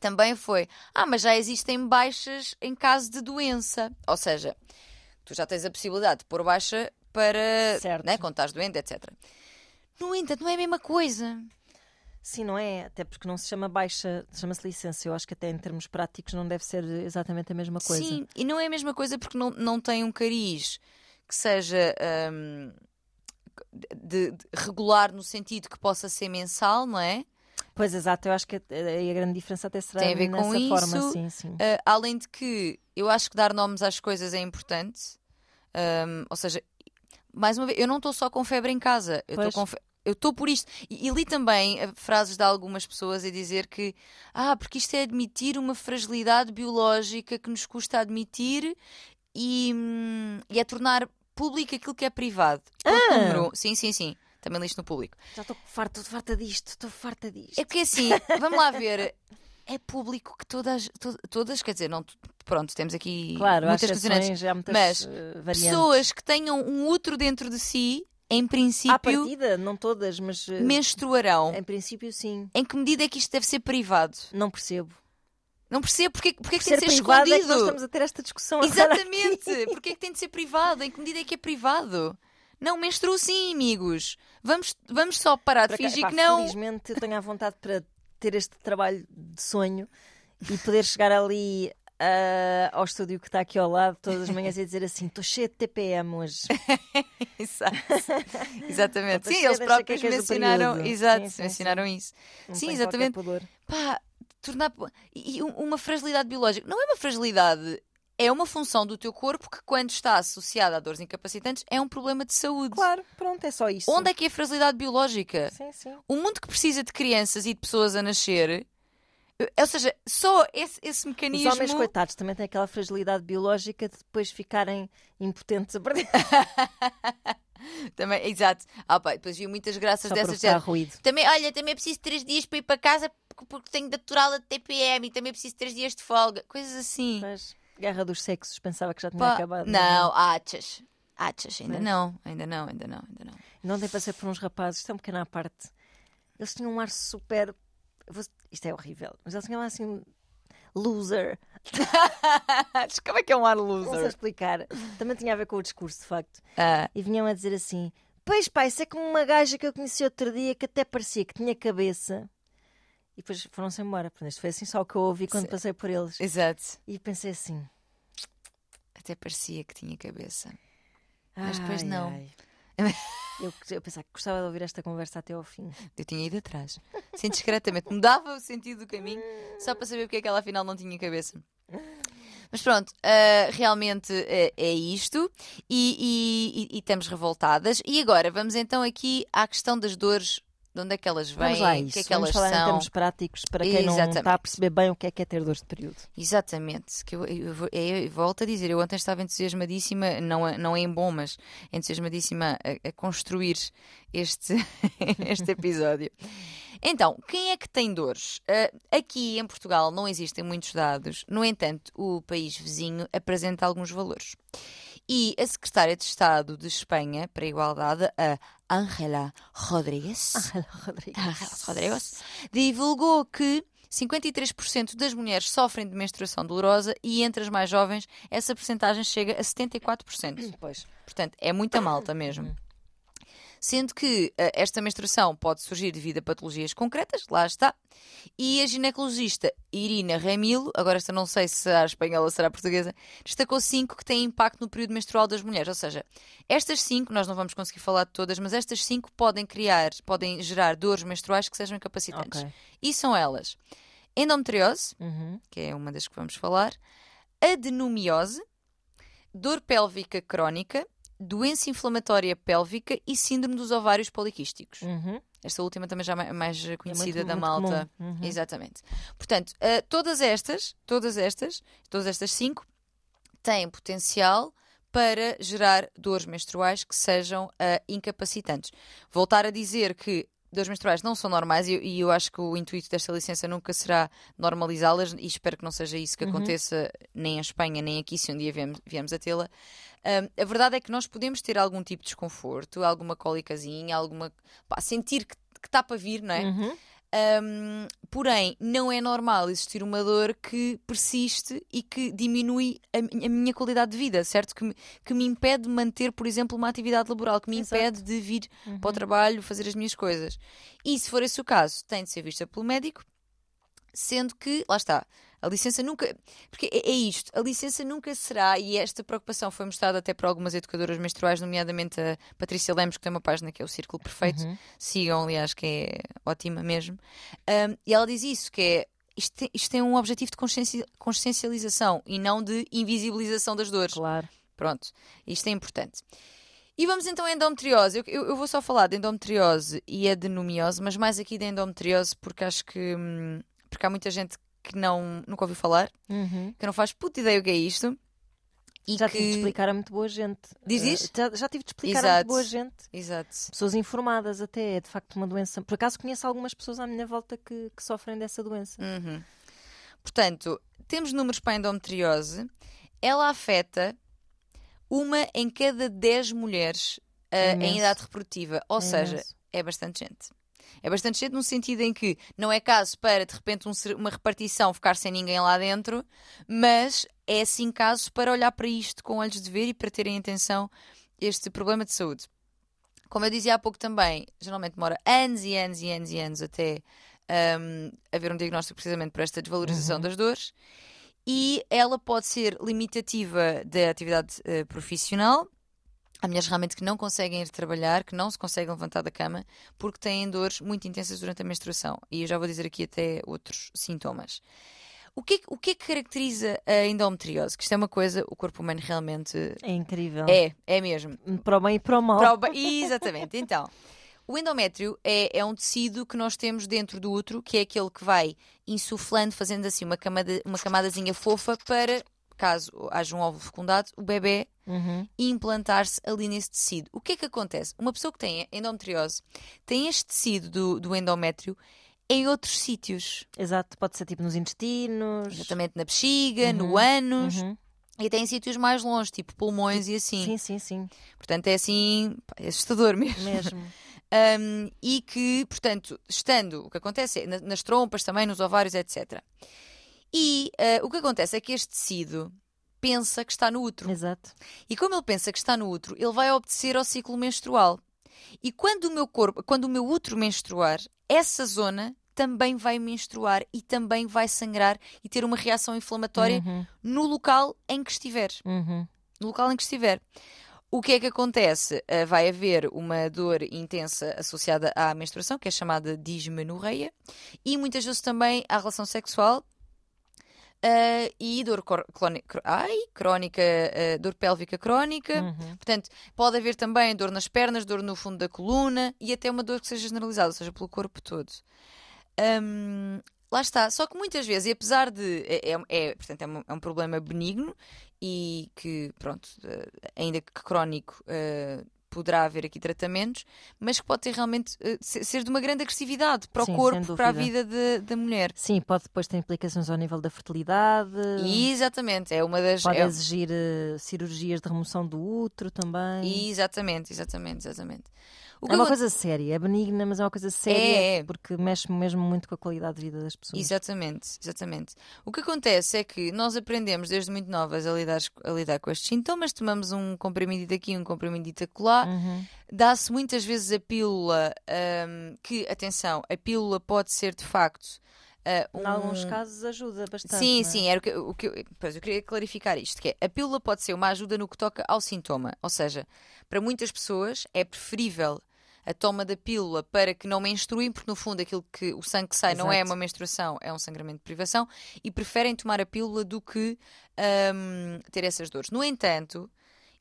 Speaker 1: também foi: ah, mas já existem baixas em caso de doença. Ou seja, tu já tens a possibilidade de pôr baixa para
Speaker 2: Certo.
Speaker 1: né, quando estás doente, etc. No entanto, não é a mesma coisa.
Speaker 2: Sim, não é? Até porque não se chama baixa, chama-se licença. Eu acho que até em termos práticos não deve ser exatamente a mesma coisa.
Speaker 1: Sim, e não é a mesma coisa porque não, não tem um cariz que seja hum, de, de regular no sentido que possa ser mensal, não é?
Speaker 2: Pois exato, eu acho que a, a- a grande diferença até será
Speaker 1: Tem a ver com
Speaker 2: nessa forma,
Speaker 1: isso.
Speaker 2: sim, sim.
Speaker 1: Uh, além de que eu acho que dar nomes às coisas é importante. Um, ou seja, mais uma vez, eu não estou só com febre em casa. Eu estou com fe- Eu estou por isto. E, e li também uh, frases de algumas pessoas a dizer que, ah, porque isto é admitir uma fragilidade biológica que nos custa admitir e, hum, e é tornar público aquilo que é privado. Ponto
Speaker 2: Ah!
Speaker 1: número um. Sim, sim, sim. Também li isto no público.
Speaker 2: Já estou farta, farta disto, estou farta disto.
Speaker 1: É porque assim, vamos lá ver. É público que todas, to- todas, quer dizer, não, pronto, temos aqui
Speaker 2: claro,
Speaker 1: muitas condicionantes.
Speaker 2: muitas
Speaker 1: mas
Speaker 2: eh, variantes.
Speaker 1: Pessoas que tenham um útero dentro de si, em
Speaker 2: À
Speaker 1: princípio,
Speaker 2: partida, não todas, mas eh,
Speaker 1: menstruarão.
Speaker 2: em princípio sim.
Speaker 1: Em que medida é que isto deve ser privado?
Speaker 2: Não percebo.
Speaker 1: Não percebo porque, porque é que tem de ser
Speaker 2: privado é que nós
Speaker 1: escondido.
Speaker 2: estamos a ter esta discussão.
Speaker 1: Exatamente! Porque é que tem de ser privado? Em que medida é que é privado? Não, menstruo sim, amigos. Vamos, vamos só parar de fingir
Speaker 2: pá,
Speaker 1: que não.
Speaker 2: Felizmente eu tenho a vontade para ter este trabalho de sonho e poder chegar ali ah, ao estúdio que está aqui ao lado todas as manhãs e dizer assim: estou cheio de TPM hoje. *laughs*
Speaker 1: Exato. Exatamente. Sim,
Speaker 2: cheia
Speaker 1: eles
Speaker 2: das
Speaker 1: próprios mencionaram. Exato,
Speaker 2: Sim, sim,
Speaker 1: mencionaram isso.
Speaker 2: Não
Speaker 1: Sim, exatamente. pá, tornar e e um- uma fragilidade biológica. Não é uma fragilidade, é uma função do teu corpo que, quando está associada a dores incapacitantes, é um problema de saúde.
Speaker 2: Claro, pronto, é só isso.
Speaker 1: Onde é que é a fragilidade biológica?
Speaker 2: Sim, sim.
Speaker 1: O mundo que precisa de crianças e de pessoas a nascer, eh, ou seja, só esse, esse
Speaker 2: Os
Speaker 1: mecanismo.
Speaker 2: homens, coitados, também têm aquela fragilidade biológica de depois ficarem impotentes a perder. *laughs*
Speaker 1: Também, exato. Ah, pá, depois vi muitas graças
Speaker 2: Só
Speaker 1: dessas. de-
Speaker 2: ruído.
Speaker 1: Também, olha, também é preciso três dias para ir para casa porque- tenho natural a TPM e também preciso três dias de folga. Coisas assim.
Speaker 2: Mas, guerra dos sexos, pensava que já tinha
Speaker 1: Pá,
Speaker 2: acabado.
Speaker 1: não, achas. Achas, ainda
Speaker 2: Mas-
Speaker 1: não, ainda não, ainda não, ainda não.
Speaker 2: Não tem passei por uns rapazes, isto é um pequeno à parte. Eles tinham um ar super. vou- Isto é horrível, mas eles tinham um ar assim. Loser. *laughs*
Speaker 1: Como é que é um ar
Speaker 2: Não sei
Speaker 1: loser?
Speaker 2: explicar. Também tinha a ver com o discurso, de facto.
Speaker 1: Ah,
Speaker 2: E vinham a dizer assim: Pois pá, isso é como uma gaja que eu conheci outro dia que até parecia que tinha cabeça. E depois foram-se embora. Portanto, Isto foi assim só o que eu ouvi quando
Speaker 1: Sim.
Speaker 2: passei por eles.
Speaker 1: exato.
Speaker 2: E pensei assim:
Speaker 1: Até parecia que tinha cabeça. Mas depois
Speaker 2: Ai,
Speaker 1: não.
Speaker 2: ai. *laughs* Eu, eu pensava que gostava de ouvir esta conversa até ao fim.
Speaker 1: Eu tinha ido atrás. Sim, discretamente. Mudava o sentido do caminho só para saber porque é que ela afinal não tinha cabeça. Mas pronto, ah, realmente ah, é isto e, e- e- e estamos revoltadas. E agora vamos então aqui à questão das dores, de onde é que elas vêm,
Speaker 2: lá
Speaker 1: o que é que
Speaker 2: Vamos
Speaker 1: elas
Speaker 2: falar em
Speaker 1: são.
Speaker 2: termos práticos para quem não
Speaker 1: Exatamente.
Speaker 2: está a perceber bem o que é que é ter dores de período.
Speaker 1: Exatamente, que eu, eu vou- eu volto a dizer, eu ontem estava entusiasmadíssima, não, é- não é em bom, mas entusiasmadíssima a, a construir este, *laughs* este episódio. Então, quem é que tem dores? Ah, aqui em Portugal não existem muitos dados, no entanto, o país vizinho apresenta alguns valores. E a secretária de Estado de Espanha para a Igualdade, a Ángela Rodrigues, divulgou que 53% das mulheres sofrem de menstruação dolorosa e entre as mais jovens essa percentagem chega a 74%.
Speaker 2: Pois.
Speaker 1: Portanto, é muita malta mesmo. Sendo que eh, esta menstruação pode surgir devido a patologias concretas, lá está. E a ginecologista Irina Ramilo, agora esta não sei se será espanhola ou será portuguesa, destacou cinco que têm impacto no período menstrual das mulheres. Ou seja, estas cinco, nós não vamos conseguir falar de todas, mas estas cinco podem criar, podem gerar dores menstruais que sejam incapacitantes.
Speaker 2: Ok.
Speaker 1: E são elas: endometriose,
Speaker 2: Uhum.
Speaker 1: que é uma das que vamos falar, adenomiose, dor pélvica crónica, doença inflamatória pélvica e síndrome dos ovários poliquísticos.
Speaker 2: Uhum.
Speaker 1: Esta última também já é mais conhecida
Speaker 2: muito-
Speaker 1: da
Speaker 2: muito
Speaker 1: malta.
Speaker 2: Uhum.
Speaker 1: Exatamente. Portanto, eh, todas estas, todas estas, todas estas cinco têm potencial para gerar dores menstruais que sejam eh, incapacitantes. Voltar a dizer que dores menstruais não são normais e, e eu acho que o intuito desta licença nunca será normalizá-las e espero que não seja isso que aconteça nem em Espanha nem aqui se um dia viemos, viemos a tê-la. Ahm, a verdade é que nós podemos ter algum tipo de desconforto, alguma cólicazinha, alguma. pá, sentir que que está para vir, não é?
Speaker 2: Uhum.
Speaker 1: Um, porém, não é normal existir uma dor que persiste e que diminui a, a minha qualidade de vida, certo? Que me, que me impede de manter, por exemplo, uma atividade laboral, que me
Speaker 2: Exato.
Speaker 1: impede de vir para o trabalho fazer as minhas coisas. E se for esse o caso, tem de ser vista pelo médico, sendo que, lá está, a licença nunca. Porque é, é isto, a licença nunca será, e esta preocupação foi mostrada até por algumas educadoras menstruais, nomeadamente a Patrícia Lemos, que tem uma página que é o Círculo Perfeito. Sigam, aliás, que é ótima mesmo. Um, e ela diz isso, que é. Isto tem, isto tem um objetivo de conscienci- consciencialização e não de invisibilização das dores.
Speaker 2: Claro.
Speaker 1: Pronto, isto é importante. E vamos então à endometriose. Eu, eu- eu vou só falar de endometriose e adenomiose, mas mais aqui da endometriose porque acho que hum, porque há muita gente que não, nunca ouviu falar,
Speaker 2: Uhum.
Speaker 1: que não faz puta ideia o que é isto. E
Speaker 2: Já
Speaker 1: que...
Speaker 2: tive de explicar a muito boa gente.
Speaker 1: Diz
Speaker 2: Eh,
Speaker 1: isso?
Speaker 2: Já, já tive de explicar a
Speaker 1: Exato.
Speaker 2: muito boa gente.
Speaker 1: Exato.
Speaker 2: Pessoas informadas até. É de facto uma doença. Por acaso conheço algumas pessoas à minha volta que, que sofrem dessa doença.
Speaker 1: Uhum. Portanto, temos números para a endometriose. Ela afeta uma em cada 10 mulheres ah, em idade reprodutiva. Ou
Speaker 2: É
Speaker 1: seja,
Speaker 2: imenso.
Speaker 1: é bastante gente. É bastante gente no sentido em que não é caso para, de repente, um uma repartição ficar sem ninguém lá dentro, mas é sim caso para olhar para isto com olhos de ver e para terem atenção este problema de saúde. Como eu dizia há pouco também, geralmente demora anos e anos e anos e anos até hum, haver um diagnóstico precisamente para esta desvalorização das dores. E ela pode ser limitativa da atividade eh, profissional. Há mulheres realmente que não conseguem ir trabalhar, que não se conseguem levantar da cama, porque têm dores muito intensas durante a menstruação. E eu já vou dizer aqui até outros sintomas. O que, é que- o que é que caracteriza a endometriose? Que isto é uma coisa, o corpo humano realmente
Speaker 2: É incrível.
Speaker 1: é, é mesmo.
Speaker 2: Para o bem e para o mal.
Speaker 1: Para o ba- Exatamente. Então, o endométrio é, é um tecido que nós temos dentro do útero, que é aquele que vai insuflando, fazendo assim uma, camada, uma camadazinha fofa para, caso haja um óvulo fecundado, o bebê
Speaker 2: Uhum.
Speaker 1: implantar-se ali nesse tecido. O que é que acontece? Uma pessoa que tem endometriose tem este tecido do, do endométrio em outros sítios.
Speaker 2: Exato. Pode ser tipo nos intestinos.
Speaker 1: Exatamente na bexiga, no ânus.
Speaker 2: Uhum.
Speaker 1: E até em sítios mais longe, tipo pulmões e assim.
Speaker 2: Sim, sim, sim.
Speaker 1: Portanto, é assim, é assustador *laughs* mesmo.
Speaker 2: Mesmo.
Speaker 1: Um, e que, portanto, estando, o que acontece é na- nas trompas também, nos ovários, etc. E uh, o que acontece é que este tecido pensa que está no útero.
Speaker 2: Exato.
Speaker 1: E como ele pensa que está no útero, ele vai obedecer ao ciclo menstrual. E quando o meu corpo, quando o meu útero menstruar, essa zona também vai menstruar e também vai sangrar e ter uma reação inflamatória
Speaker 2: Uhum.
Speaker 1: no local em que estiver
Speaker 2: Uhum.
Speaker 1: no local em que estiver. O que é que acontece? Uh, vai haver uma dor intensa associada à menstruação, que é chamada dismenorreia, e muitas vezes também à relação sexual, Uh, e dor ai, crónica uh, dor pélvica crónica. Uhum. Portanto, pode haver também dor nas pernas, dor no fundo da coluna e até uma dor que seja generalizada, ou seja, pelo corpo todo. Um, lá está. Só que muitas vezes, e apesar de. É, é, é portanto, é um, é um, problema benigno e que, pronto, uh, ainda que crónico, poderá haver aqui tratamentos, mas que pode ter realmente uh, ser de uma grande agressividade para Sim, o corpo, para a vida de, da mulher.
Speaker 2: Sim, pode depois ter implicações ao nível da fertilidade.
Speaker 1: E, exatamente, é uma das.
Speaker 2: Pode
Speaker 1: é...
Speaker 2: exigir uh, cirurgias de remoção do útero também.
Speaker 1: E, exatamente, exatamente, exatamente
Speaker 2: é uma coisa séria, é benigna, mas é uma coisa séria é. porque mexe mesmo muito com a qualidade de vida das pessoas.
Speaker 1: Exatamente, exatamente. O que acontece é que nós aprendemos desde muito novas a lidar, a lidar com estes sintomas, tomamos um comprimido aqui, um comprimido acolá, uhum. dá-se muitas vezes a pílula, um, que, atenção, a pílula pode ser de facto.
Speaker 2: Uh, um... Em alguns casos ajuda bastante.
Speaker 1: Sim,
Speaker 2: é?
Speaker 1: sim, era o que, o que pois, eu queria clarificar isto: que é, a pílula pode ser uma ajuda no que toca ao sintoma. Ou seja, para muitas pessoas é preferível a toma da pílula para que não menstruem, porque no fundo aquilo que o sangue que sai Exato. não é uma menstruação, é um sangramento de privação, e preferem tomar a pílula do que um, ter essas dores. No entanto,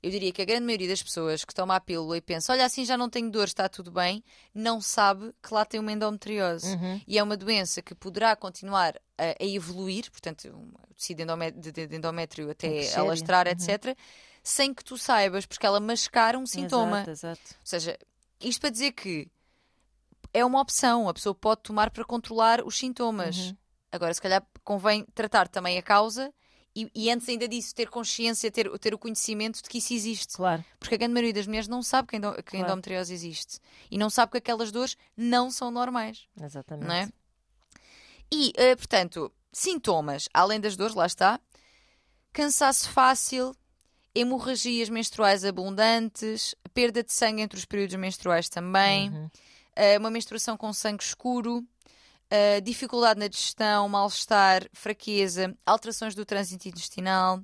Speaker 1: eu diria que a grande maioria das pessoas que tomam a pílula e pensa, olha, assim já não tenho dor, está tudo bem, não sabe que lá tem uma endometriose. Uhum. E é uma doença que poderá continuar a, a evoluir, portanto, o tecido de endométrio até alastrar, uhum. etc., sem que tu saibas, porque ela mascara um sintoma.
Speaker 2: Exato, exato.
Speaker 1: Ou seja, isto para dizer que é uma opção, a pessoa pode tomar para controlar os sintomas. Uhum. Agora, se calhar convém tratar também a causa e, e, antes ainda disso, ter consciência, ter, ter o conhecimento de que isso existe.
Speaker 2: Claro.
Speaker 1: Porque a grande maioria das mulheres não sabe que, endo, que claro. endometriose existe. E não sabe que aquelas dores não são normais.
Speaker 2: Exatamente.
Speaker 1: É? E, uh, portanto, sintomas, além das dores, lá está. Cansaço fácil, hemorragias menstruais abundantes, perda de sangue entre os períodos menstruais também, uhum. uh, uma menstruação com sangue escuro, uh, dificuldade na digestão, mal-estar, fraqueza, alterações do trânsito intestinal.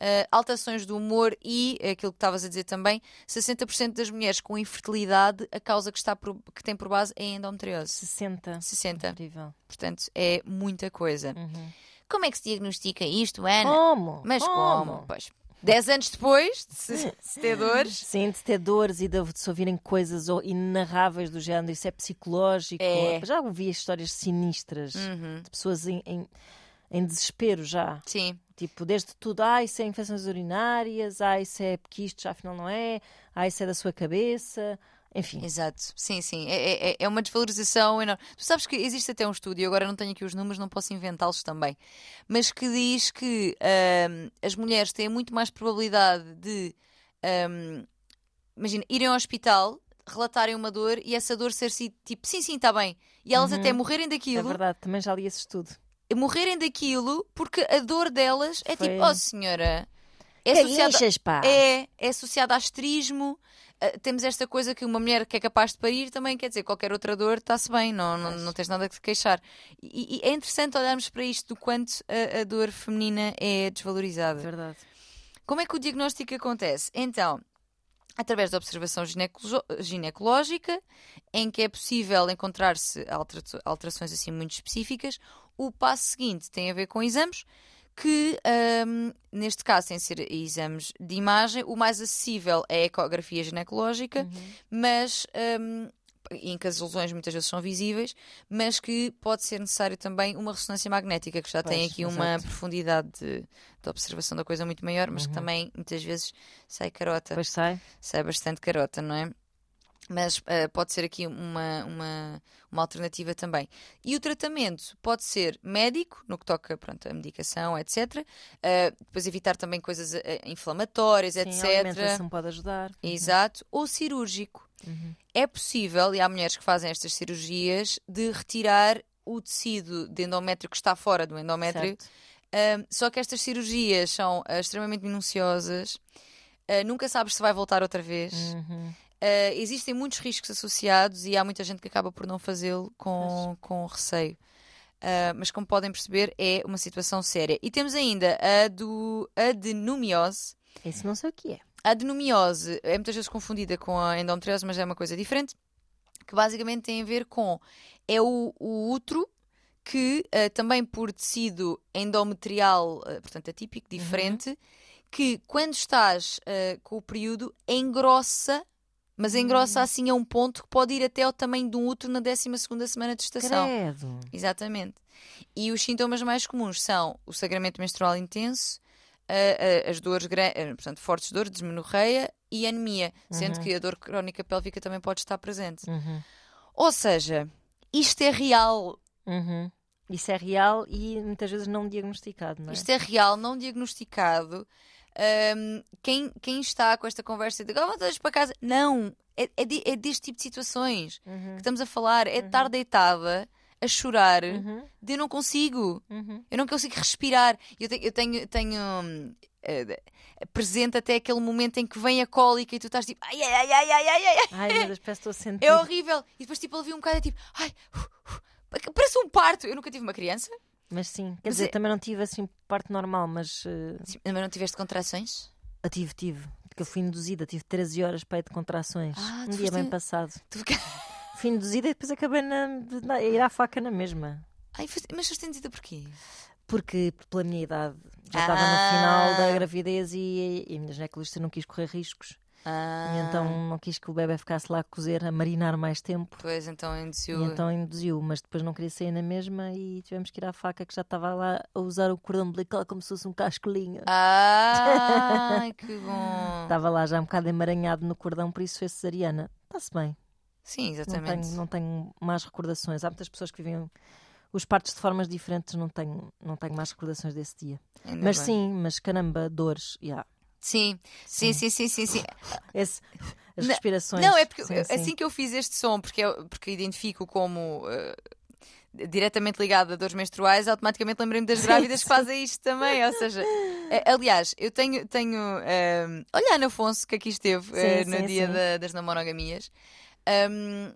Speaker 1: Uh, alterações do humor e aquilo que estavas a dizer também, 60% das mulheres com infertilidade, a causa que, está por, que tem por base é a endometriose.
Speaker 2: 60.
Speaker 1: 60.
Speaker 2: Incrível.
Speaker 1: Portanto, é muita coisa. Uhum. Como é que se diagnostica isto, Ana?
Speaker 2: Como?
Speaker 1: Mas como? como? Pois, Dez anos depois de se, ter dores.
Speaker 2: Sim, de ter dores e de, se ouvirem coisas inarráveis do género, isso é psicológico. É. Já ouvi histórias sinistras uhum. de pessoas em, em, em, desespero já.
Speaker 1: Sim.
Speaker 2: Tipo, desde tudo, ah, isso é infecções urinárias, ah, isso é porque isto já afinal não é, ah, isso é da sua cabeça, enfim.
Speaker 1: Exato, sim, sim. É, é, é, uma desvalorização enorme. Tu sabes que existe até um estudo, e agora não tenho aqui os números, não posso inventá-los também, mas que diz que um, as mulheres têm muito mais probabilidade de, um, imagina, irem ao hospital, relatarem uma dor e essa dor ser tipo, sim, sim, está bem. E elas uhum. até morrerem daquilo.
Speaker 2: É verdade, também já li esse estudo.
Speaker 1: Morrerem daquilo porque a dor delas é Foi... tipo, oh senhora.
Speaker 2: É associada,
Speaker 1: é, é associada a asterismo, ah, temos esta coisa que uma mulher que é capaz de parir também quer dizer qualquer outra dor está-se bem, não, não, não tens nada que se queixar. E, e, é interessante olharmos para isto do quanto a, a dor feminina é desvalorizada.
Speaker 2: Verdade.
Speaker 1: Como é que o diagnóstico acontece? Então, através da observação ginecológica, em que é possível encontrar-se alterações assim muito específicas. O passo seguinte tem a ver com exames que, um, neste caso, sem ser exames de imagem, o mais acessível é a ecografia ginecológica, uhum. mas. Um, em que as lesões muitas vezes são visíveis, mas que pode ser necessário também uma ressonância magnética, que já pois, tem aqui exato. uma profundidade de, de, observação da coisa muito maior, mas uhum. que também muitas vezes sai carota.
Speaker 2: Pois sai.
Speaker 1: Sai bastante carota, não é? Mas uh, pode ser aqui uma, uma, uma alternativa também. E o tratamento pode ser médico, no que toca pronto, a medicação, etc. Uh, eh, depois evitar também coisas uh, inflamatórias,
Speaker 2: Sim,
Speaker 1: etc.
Speaker 2: A alimentação pode ajudar.
Speaker 1: Uhum. Exato. Ou cirúrgico. Uhum. É possível, e há mulheres que fazem estas cirurgias, de retirar o tecido de endométrio que está fora do endométrio. só que estas cirurgias são extremamente minuciosas. nunca sabes se vai voltar outra vez. Uhum. Uh, existem muitos riscos associados e há muita gente que acaba por não fazê-lo com, com receio. Uh, mas como podem perceber, é uma situação séria. E temos ainda a do adenomiose.
Speaker 2: Isso não sei o que é.
Speaker 1: a adenomiose é muitas vezes confundida com a endometriose, mas é uma coisa diferente, que basicamente tem a ver com é o, o útero que uh, também por tecido endometrial, portanto atípico, diferente, uhum. que quando estás com o período engrossa, mas engrossa uhum. assim a um ponto que pode ir até ao tamanho de um útero na 12 semana de estação.
Speaker 2: Credo.
Speaker 1: Exatamente. E os sintomas mais comuns são o sangramento menstrual intenso, as dores, portanto, fortes dores, desmenorreia e anemia, sendo uhum. que a dor crónica pélvica também pode estar presente.
Speaker 2: Uhum.
Speaker 1: Ou seja, isto é real.
Speaker 2: Uhum. Isso é real e muitas vezes não diagnosticado, não é?
Speaker 1: Isto é real, não diagnosticado. Um, quem, quem está com esta conversa de agora oh, para casa, não, é, é, de, é, deste tipo de situações uhum. que estamos a falar. É uhum. estar deitada a chorar uhum. de eu não consigo,
Speaker 2: uhum.
Speaker 1: eu não consigo respirar. Eu, te, eu tenho, tenho uh, presente até aquele momento em que vem a cólica e tu estás tipo ai ai ai ai ai ai ai.
Speaker 2: Ai, meu Deus, parece que estou a sentir.
Speaker 1: É horrível. E depois tipo ele viu um bocado é tipo ai. Uh, uh, Parece um parto. Eu nunca tive uma criança.
Speaker 2: Mas sim, quer mas dizer, é... também não tive assim parto normal, mas. Uh...
Speaker 1: Sim, mas não tiveste contrações?
Speaker 2: Eu tive, tive. Porque eu fui induzida, tive 13 horas para ir de contrações. Ah, um dia foste... bem passado. *laughs* Tu... fui induzida e depois acabei na... a ir à faca na mesma.
Speaker 1: Ai, mas foste induzida porquê?
Speaker 2: Porque, pela minha idade, já ah. estava no final da gravidez e, e a minha ginecologista não quis correr riscos.
Speaker 1: Ah.
Speaker 2: E então não quis que o bebê ficasse lá a cozer, a marinar mais tempo.
Speaker 1: Pois, então induziu.
Speaker 2: E então induziu, mas depois não queria sair na mesma e tivemos que ir à faca que já estava lá a usar o cordão umbilical como se fosse um cascolinho.
Speaker 1: Ai, *laughs* que bom!
Speaker 2: estava lá já um bocado emaranhado no cordão, por isso foi cesariana. Está-se bem.
Speaker 1: Sim, exatamente.
Speaker 2: Não tenho, não tenho mais recordações. Há muitas pessoas que viviam os partos de formas diferentes, não tenho, não tenho mais recordações desse dia.
Speaker 1: Ainda
Speaker 2: mas
Speaker 1: bem.
Speaker 2: sim, mas caramba, dores, yeah.
Speaker 1: Sim, sim, sim, sim, sim. sim.
Speaker 2: Esse, as respirações.
Speaker 1: Não, é porque
Speaker 2: sim,
Speaker 1: assim
Speaker 2: sim.
Speaker 1: que eu fiz este som, porque, eu, porque identifico como uh, diretamente ligado a dores menstruais, automaticamente lembrei-me das grávidas que fazem isto também. Ou seja, uh, aliás, eu tenho. tenho uh, olha, Ana Afonso, que aqui esteve no dia da, das namonogamias. Um,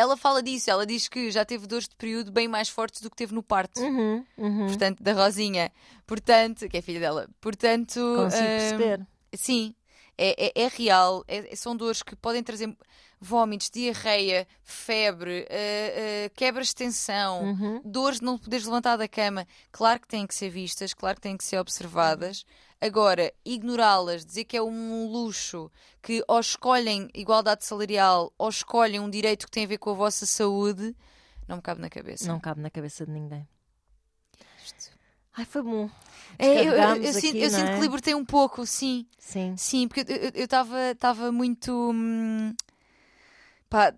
Speaker 1: ela fala disso, ela diz que já teve dores de período bem mais fortes do que teve no parto.
Speaker 2: Uhum, uhum.
Speaker 1: Portanto, da Rosinha. Portanto, que é filha dela. Portanto.
Speaker 2: Consigo hum, perceber.
Speaker 1: Sim, é, é, é real. É, são dores que podem trazer vômitos, diarreia, febre, uh, uh, quebras de tensão,
Speaker 2: uhum.
Speaker 1: dores de não poderes levantar da cama. Claro que têm que ser vistas, claro que têm que ser observadas. Agora, ignorá-las, dizer que é um luxo, que ou escolhem igualdade salarial ou escolhem um direito que tem a ver com a vossa saúde, não me cabe na cabeça.
Speaker 2: Não cabe na cabeça de ninguém. Ai, foi bom.
Speaker 1: É, eu, eu, eu, sinto, eu sinto é? que libertei um pouco, sim.
Speaker 2: Sim.
Speaker 1: Sim, porque eu estava muito. Hum, pá,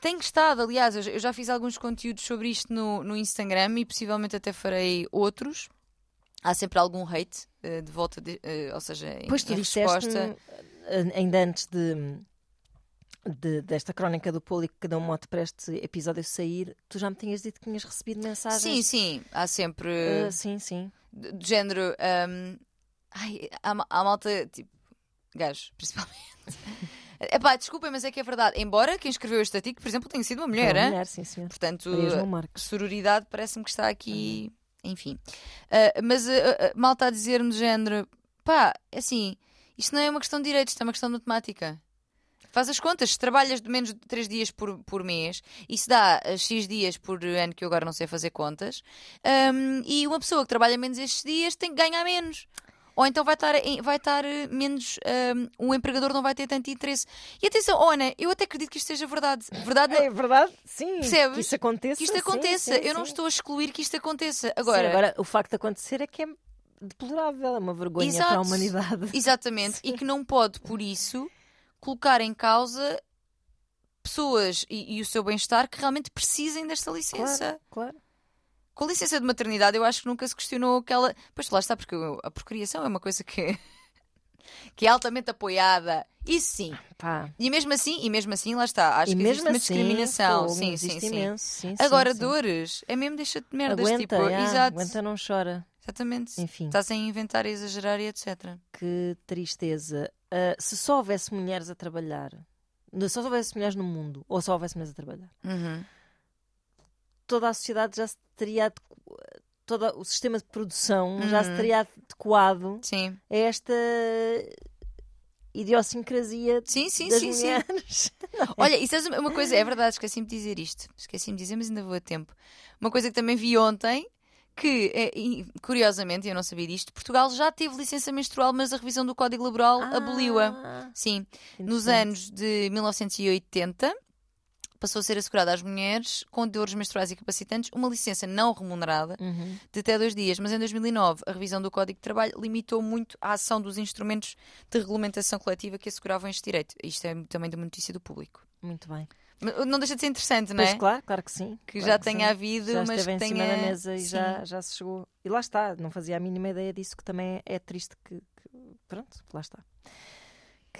Speaker 1: tenho estado, aliás, eu já fiz alguns conteúdos sobre isto no, no Instagram e possivelmente até farei outros há sempre algum hate uh, de volta, de, uh, ou seja,
Speaker 2: pois
Speaker 1: em, tu
Speaker 2: em resposta. Eh, ainda antes de, de, desta crónica do público que deu um mote para este episódio sair, tu já me tinhas dito que tinhas recebido mensagens.
Speaker 1: Sim, sim, há sempre.
Speaker 2: Uh, sim, sim.
Speaker 1: Do, género. Um, ai, há, há malta, tipo, gajos, *laughs* principalmente. Epá, desculpem, mas é que é verdade. Embora quem escreveu este artigo, por exemplo, tenha sido uma mulher.
Speaker 2: Uma mulher, sim, sim.
Speaker 1: Portanto, sororidade parece-me que está aqui enfim. Uh, mas uh, uh, mal está a dizer no género, pá, é assim, isto não é uma questão de direitos, isto é uma questão de matemática. Faz as contas, se trabalhas de menos de 3 dias por, por mês, isso dá X dias por ano, que eu agora não sei fazer contas, um, e uma pessoa que trabalha menos estes dias tem que ganhar menos ou então vai estar, vai estar eh, menos. Um, o empregador não vai ter tanto interesse. E atenção, oh, Ana, eu até acredito que isto seja verdade. Verdade
Speaker 2: É verdade, sim.
Speaker 1: Percebes?
Speaker 2: Que isto aconteça.
Speaker 1: Que isto aconteça.
Speaker 2: Sim, sim,
Speaker 1: eu não
Speaker 2: sim.
Speaker 1: estou a excluir que isto aconteça. Agora,
Speaker 2: agora, o facto de acontecer é que é deplorável, é uma vergonha
Speaker 1: Exato.
Speaker 2: para a humanidade.
Speaker 1: Exatamente. E *laughs* que não pode, por isso, colocar em causa pessoas e, e o seu bem-estar que realmente precisem desta licença.
Speaker 2: Claro, claro.
Speaker 1: Com a licença de maternidade, eu acho que nunca se questionou aquela. Pois lá está, porque a procriação é uma coisa que. *laughs* que é altamente apoiada. Isso sim.
Speaker 2: Pá.
Speaker 1: E mesmo assim, e mesmo assim, lá está. Acho
Speaker 2: e
Speaker 1: que
Speaker 2: mesmo
Speaker 1: existe uma
Speaker 2: assim,
Speaker 1: discriminação.
Speaker 2: pô,
Speaker 1: sim,
Speaker 2: existe
Speaker 1: sim,
Speaker 2: imenso.
Speaker 1: sim.
Speaker 2: sim.
Speaker 1: Agora,
Speaker 2: sim,
Speaker 1: dores, é mesmo deixa de merdas.
Speaker 2: Aguenta,
Speaker 1: tipo, exato.
Speaker 2: aguenta, não chora.
Speaker 1: Exatamente.
Speaker 2: Enfim.
Speaker 1: Estás a inventar e exagerar e etc.
Speaker 2: Que tristeza. Uh, se só houvesse mulheres a trabalhar, se só houvesse mulheres no mundo, ou só houvesse mulheres a trabalhar,
Speaker 1: Uhum.
Speaker 2: Toda a sociedade já se teria todo o sistema de produção já se
Speaker 1: Uhum.
Speaker 2: teria adequado
Speaker 1: Sim.
Speaker 2: a esta idiosincrasia
Speaker 1: Sim, sim,
Speaker 2: das
Speaker 1: sim, sim. *laughs* Olha, isso é uma coisa, é verdade, esqueci-me de dizer isto. Esqueci-me de dizer, mas ainda vou a tempo. Uma coisa que também vi ontem, que, é, e, curiosamente, eu não sabia disto, Portugal já teve licença menstrual, mas a revisão do Código Laboral aboliu-a.
Speaker 2: Ah,
Speaker 1: Sim, nos anos de 1980 passou a ser assegurada às mulheres com dores menstruais incapacitantes uma licença não remunerada
Speaker 2: Uhum.
Speaker 1: de até dois dias, mas em 2009 a revisão do Código de Trabalho limitou muito a ação dos instrumentos de regulamentação coletiva que asseguravam este direito. Isto é também de uma notícia do público.
Speaker 2: Muito bem.
Speaker 1: Mas Não deixa de ser interessante, não
Speaker 2: Pois
Speaker 1: é?
Speaker 2: claro, claro que sim.
Speaker 1: Que
Speaker 2: claro
Speaker 1: já
Speaker 2: sim.
Speaker 1: tenha havido,
Speaker 2: já
Speaker 1: mas que
Speaker 2: em
Speaker 1: tenha...
Speaker 2: cima da mesa e
Speaker 1: Sim.
Speaker 2: já, já se chegou. E lá está, não fazia a mínima ideia disso, que também é triste que, que- pronto, lá está.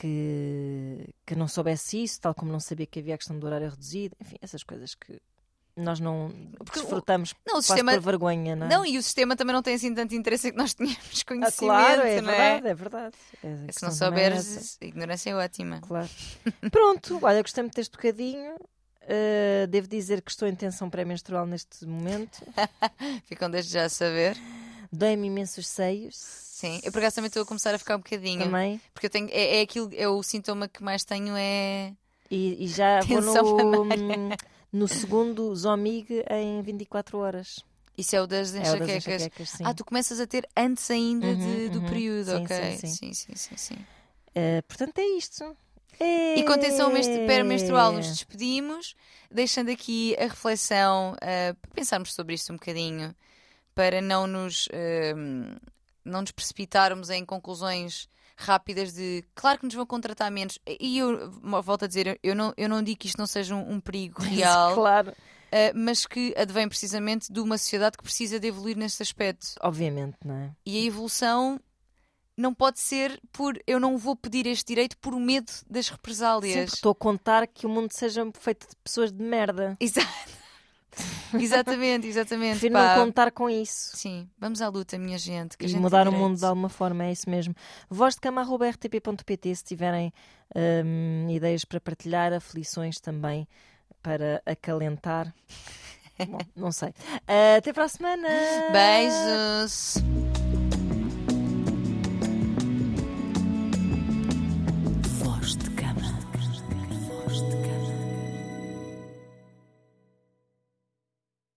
Speaker 2: Que, que não soubesse isso, tal como não sabia que havia a questão do horário reduzido, enfim, essas coisas que nós não
Speaker 1: Porque o-
Speaker 2: desfrutamos
Speaker 1: Não, o sistema...
Speaker 2: por vergonha, não é?
Speaker 1: Não, e o sistema também não tem assim tanto interesse em que nós *laughs* tenhamos
Speaker 2: Ah,
Speaker 1: conhecimento,
Speaker 2: claro, é
Speaker 1: não é?
Speaker 2: verdade, é verdade. É, a
Speaker 1: Se não
Speaker 2: também é
Speaker 1: souberes, ignorância é ótima.
Speaker 2: Claro. *laughs* Pronto, olha, gostei muito deste bocadinho. Uh, devo dizer que estou em tensão pré-menstrual neste momento. *laughs*
Speaker 1: Ficam desde já a saber.
Speaker 2: Dói-me imenso os seios.
Speaker 1: Sim, eu por acaso também estou a começar a ficar um bocadinho.
Speaker 2: Também.
Speaker 1: Porque eu tenho, é, é aquilo, é o sintoma que mais tenho é.
Speaker 2: E, e já *laughs* vou no, no segundo Zomig em 24 horas.
Speaker 1: Isso é o das
Speaker 2: É o das
Speaker 1: enxaquecas.
Speaker 2: enxaquecas, sim.
Speaker 1: ah, tu começas a ter antes ainda de-
Speaker 2: Uhum,
Speaker 1: do
Speaker 2: uhum.
Speaker 1: período,
Speaker 2: Sim,
Speaker 1: ok?
Speaker 2: sim, sim.
Speaker 1: sim, sim, sim.
Speaker 2: Uh, portanto, é isto.
Speaker 1: E com tensão menstru- permenstrual
Speaker 2: É.
Speaker 1: nos despedimos, deixando aqui a reflexão ah, para pensarmos sobre isto um bocadinho, para não nos, ah, não nos precipitarmos em conclusões rápidas de claro que nos vão contratar menos. E eu volto a dizer, eu não, eu não digo que isto não seja um, um perigo real,
Speaker 2: Claro.
Speaker 1: ah, mas que advém precisamente de uma sociedade que precisa de evoluir neste aspecto.
Speaker 2: Obviamente, não é?
Speaker 1: E a evolução não pode ser por eu não vou pedir este direito por medo das
Speaker 2: Sim,
Speaker 1: represálias.
Speaker 2: porque estou a contar que o mundo seja feito de pessoas de merda.
Speaker 1: Exato. *laughs* exatamente, exatamente.
Speaker 2: Prefiro não contar com isso.
Speaker 1: Sim, vamos à luta, minha gente.
Speaker 2: E
Speaker 1: gente
Speaker 2: mudar o mundo de alguma forma, é isso mesmo. Voz de cama.rtp.pt se tiverem hum, ideias para partilhar, aflições também para acalentar. *laughs* Bom, não sei. Até para a semana!
Speaker 1: Beijos.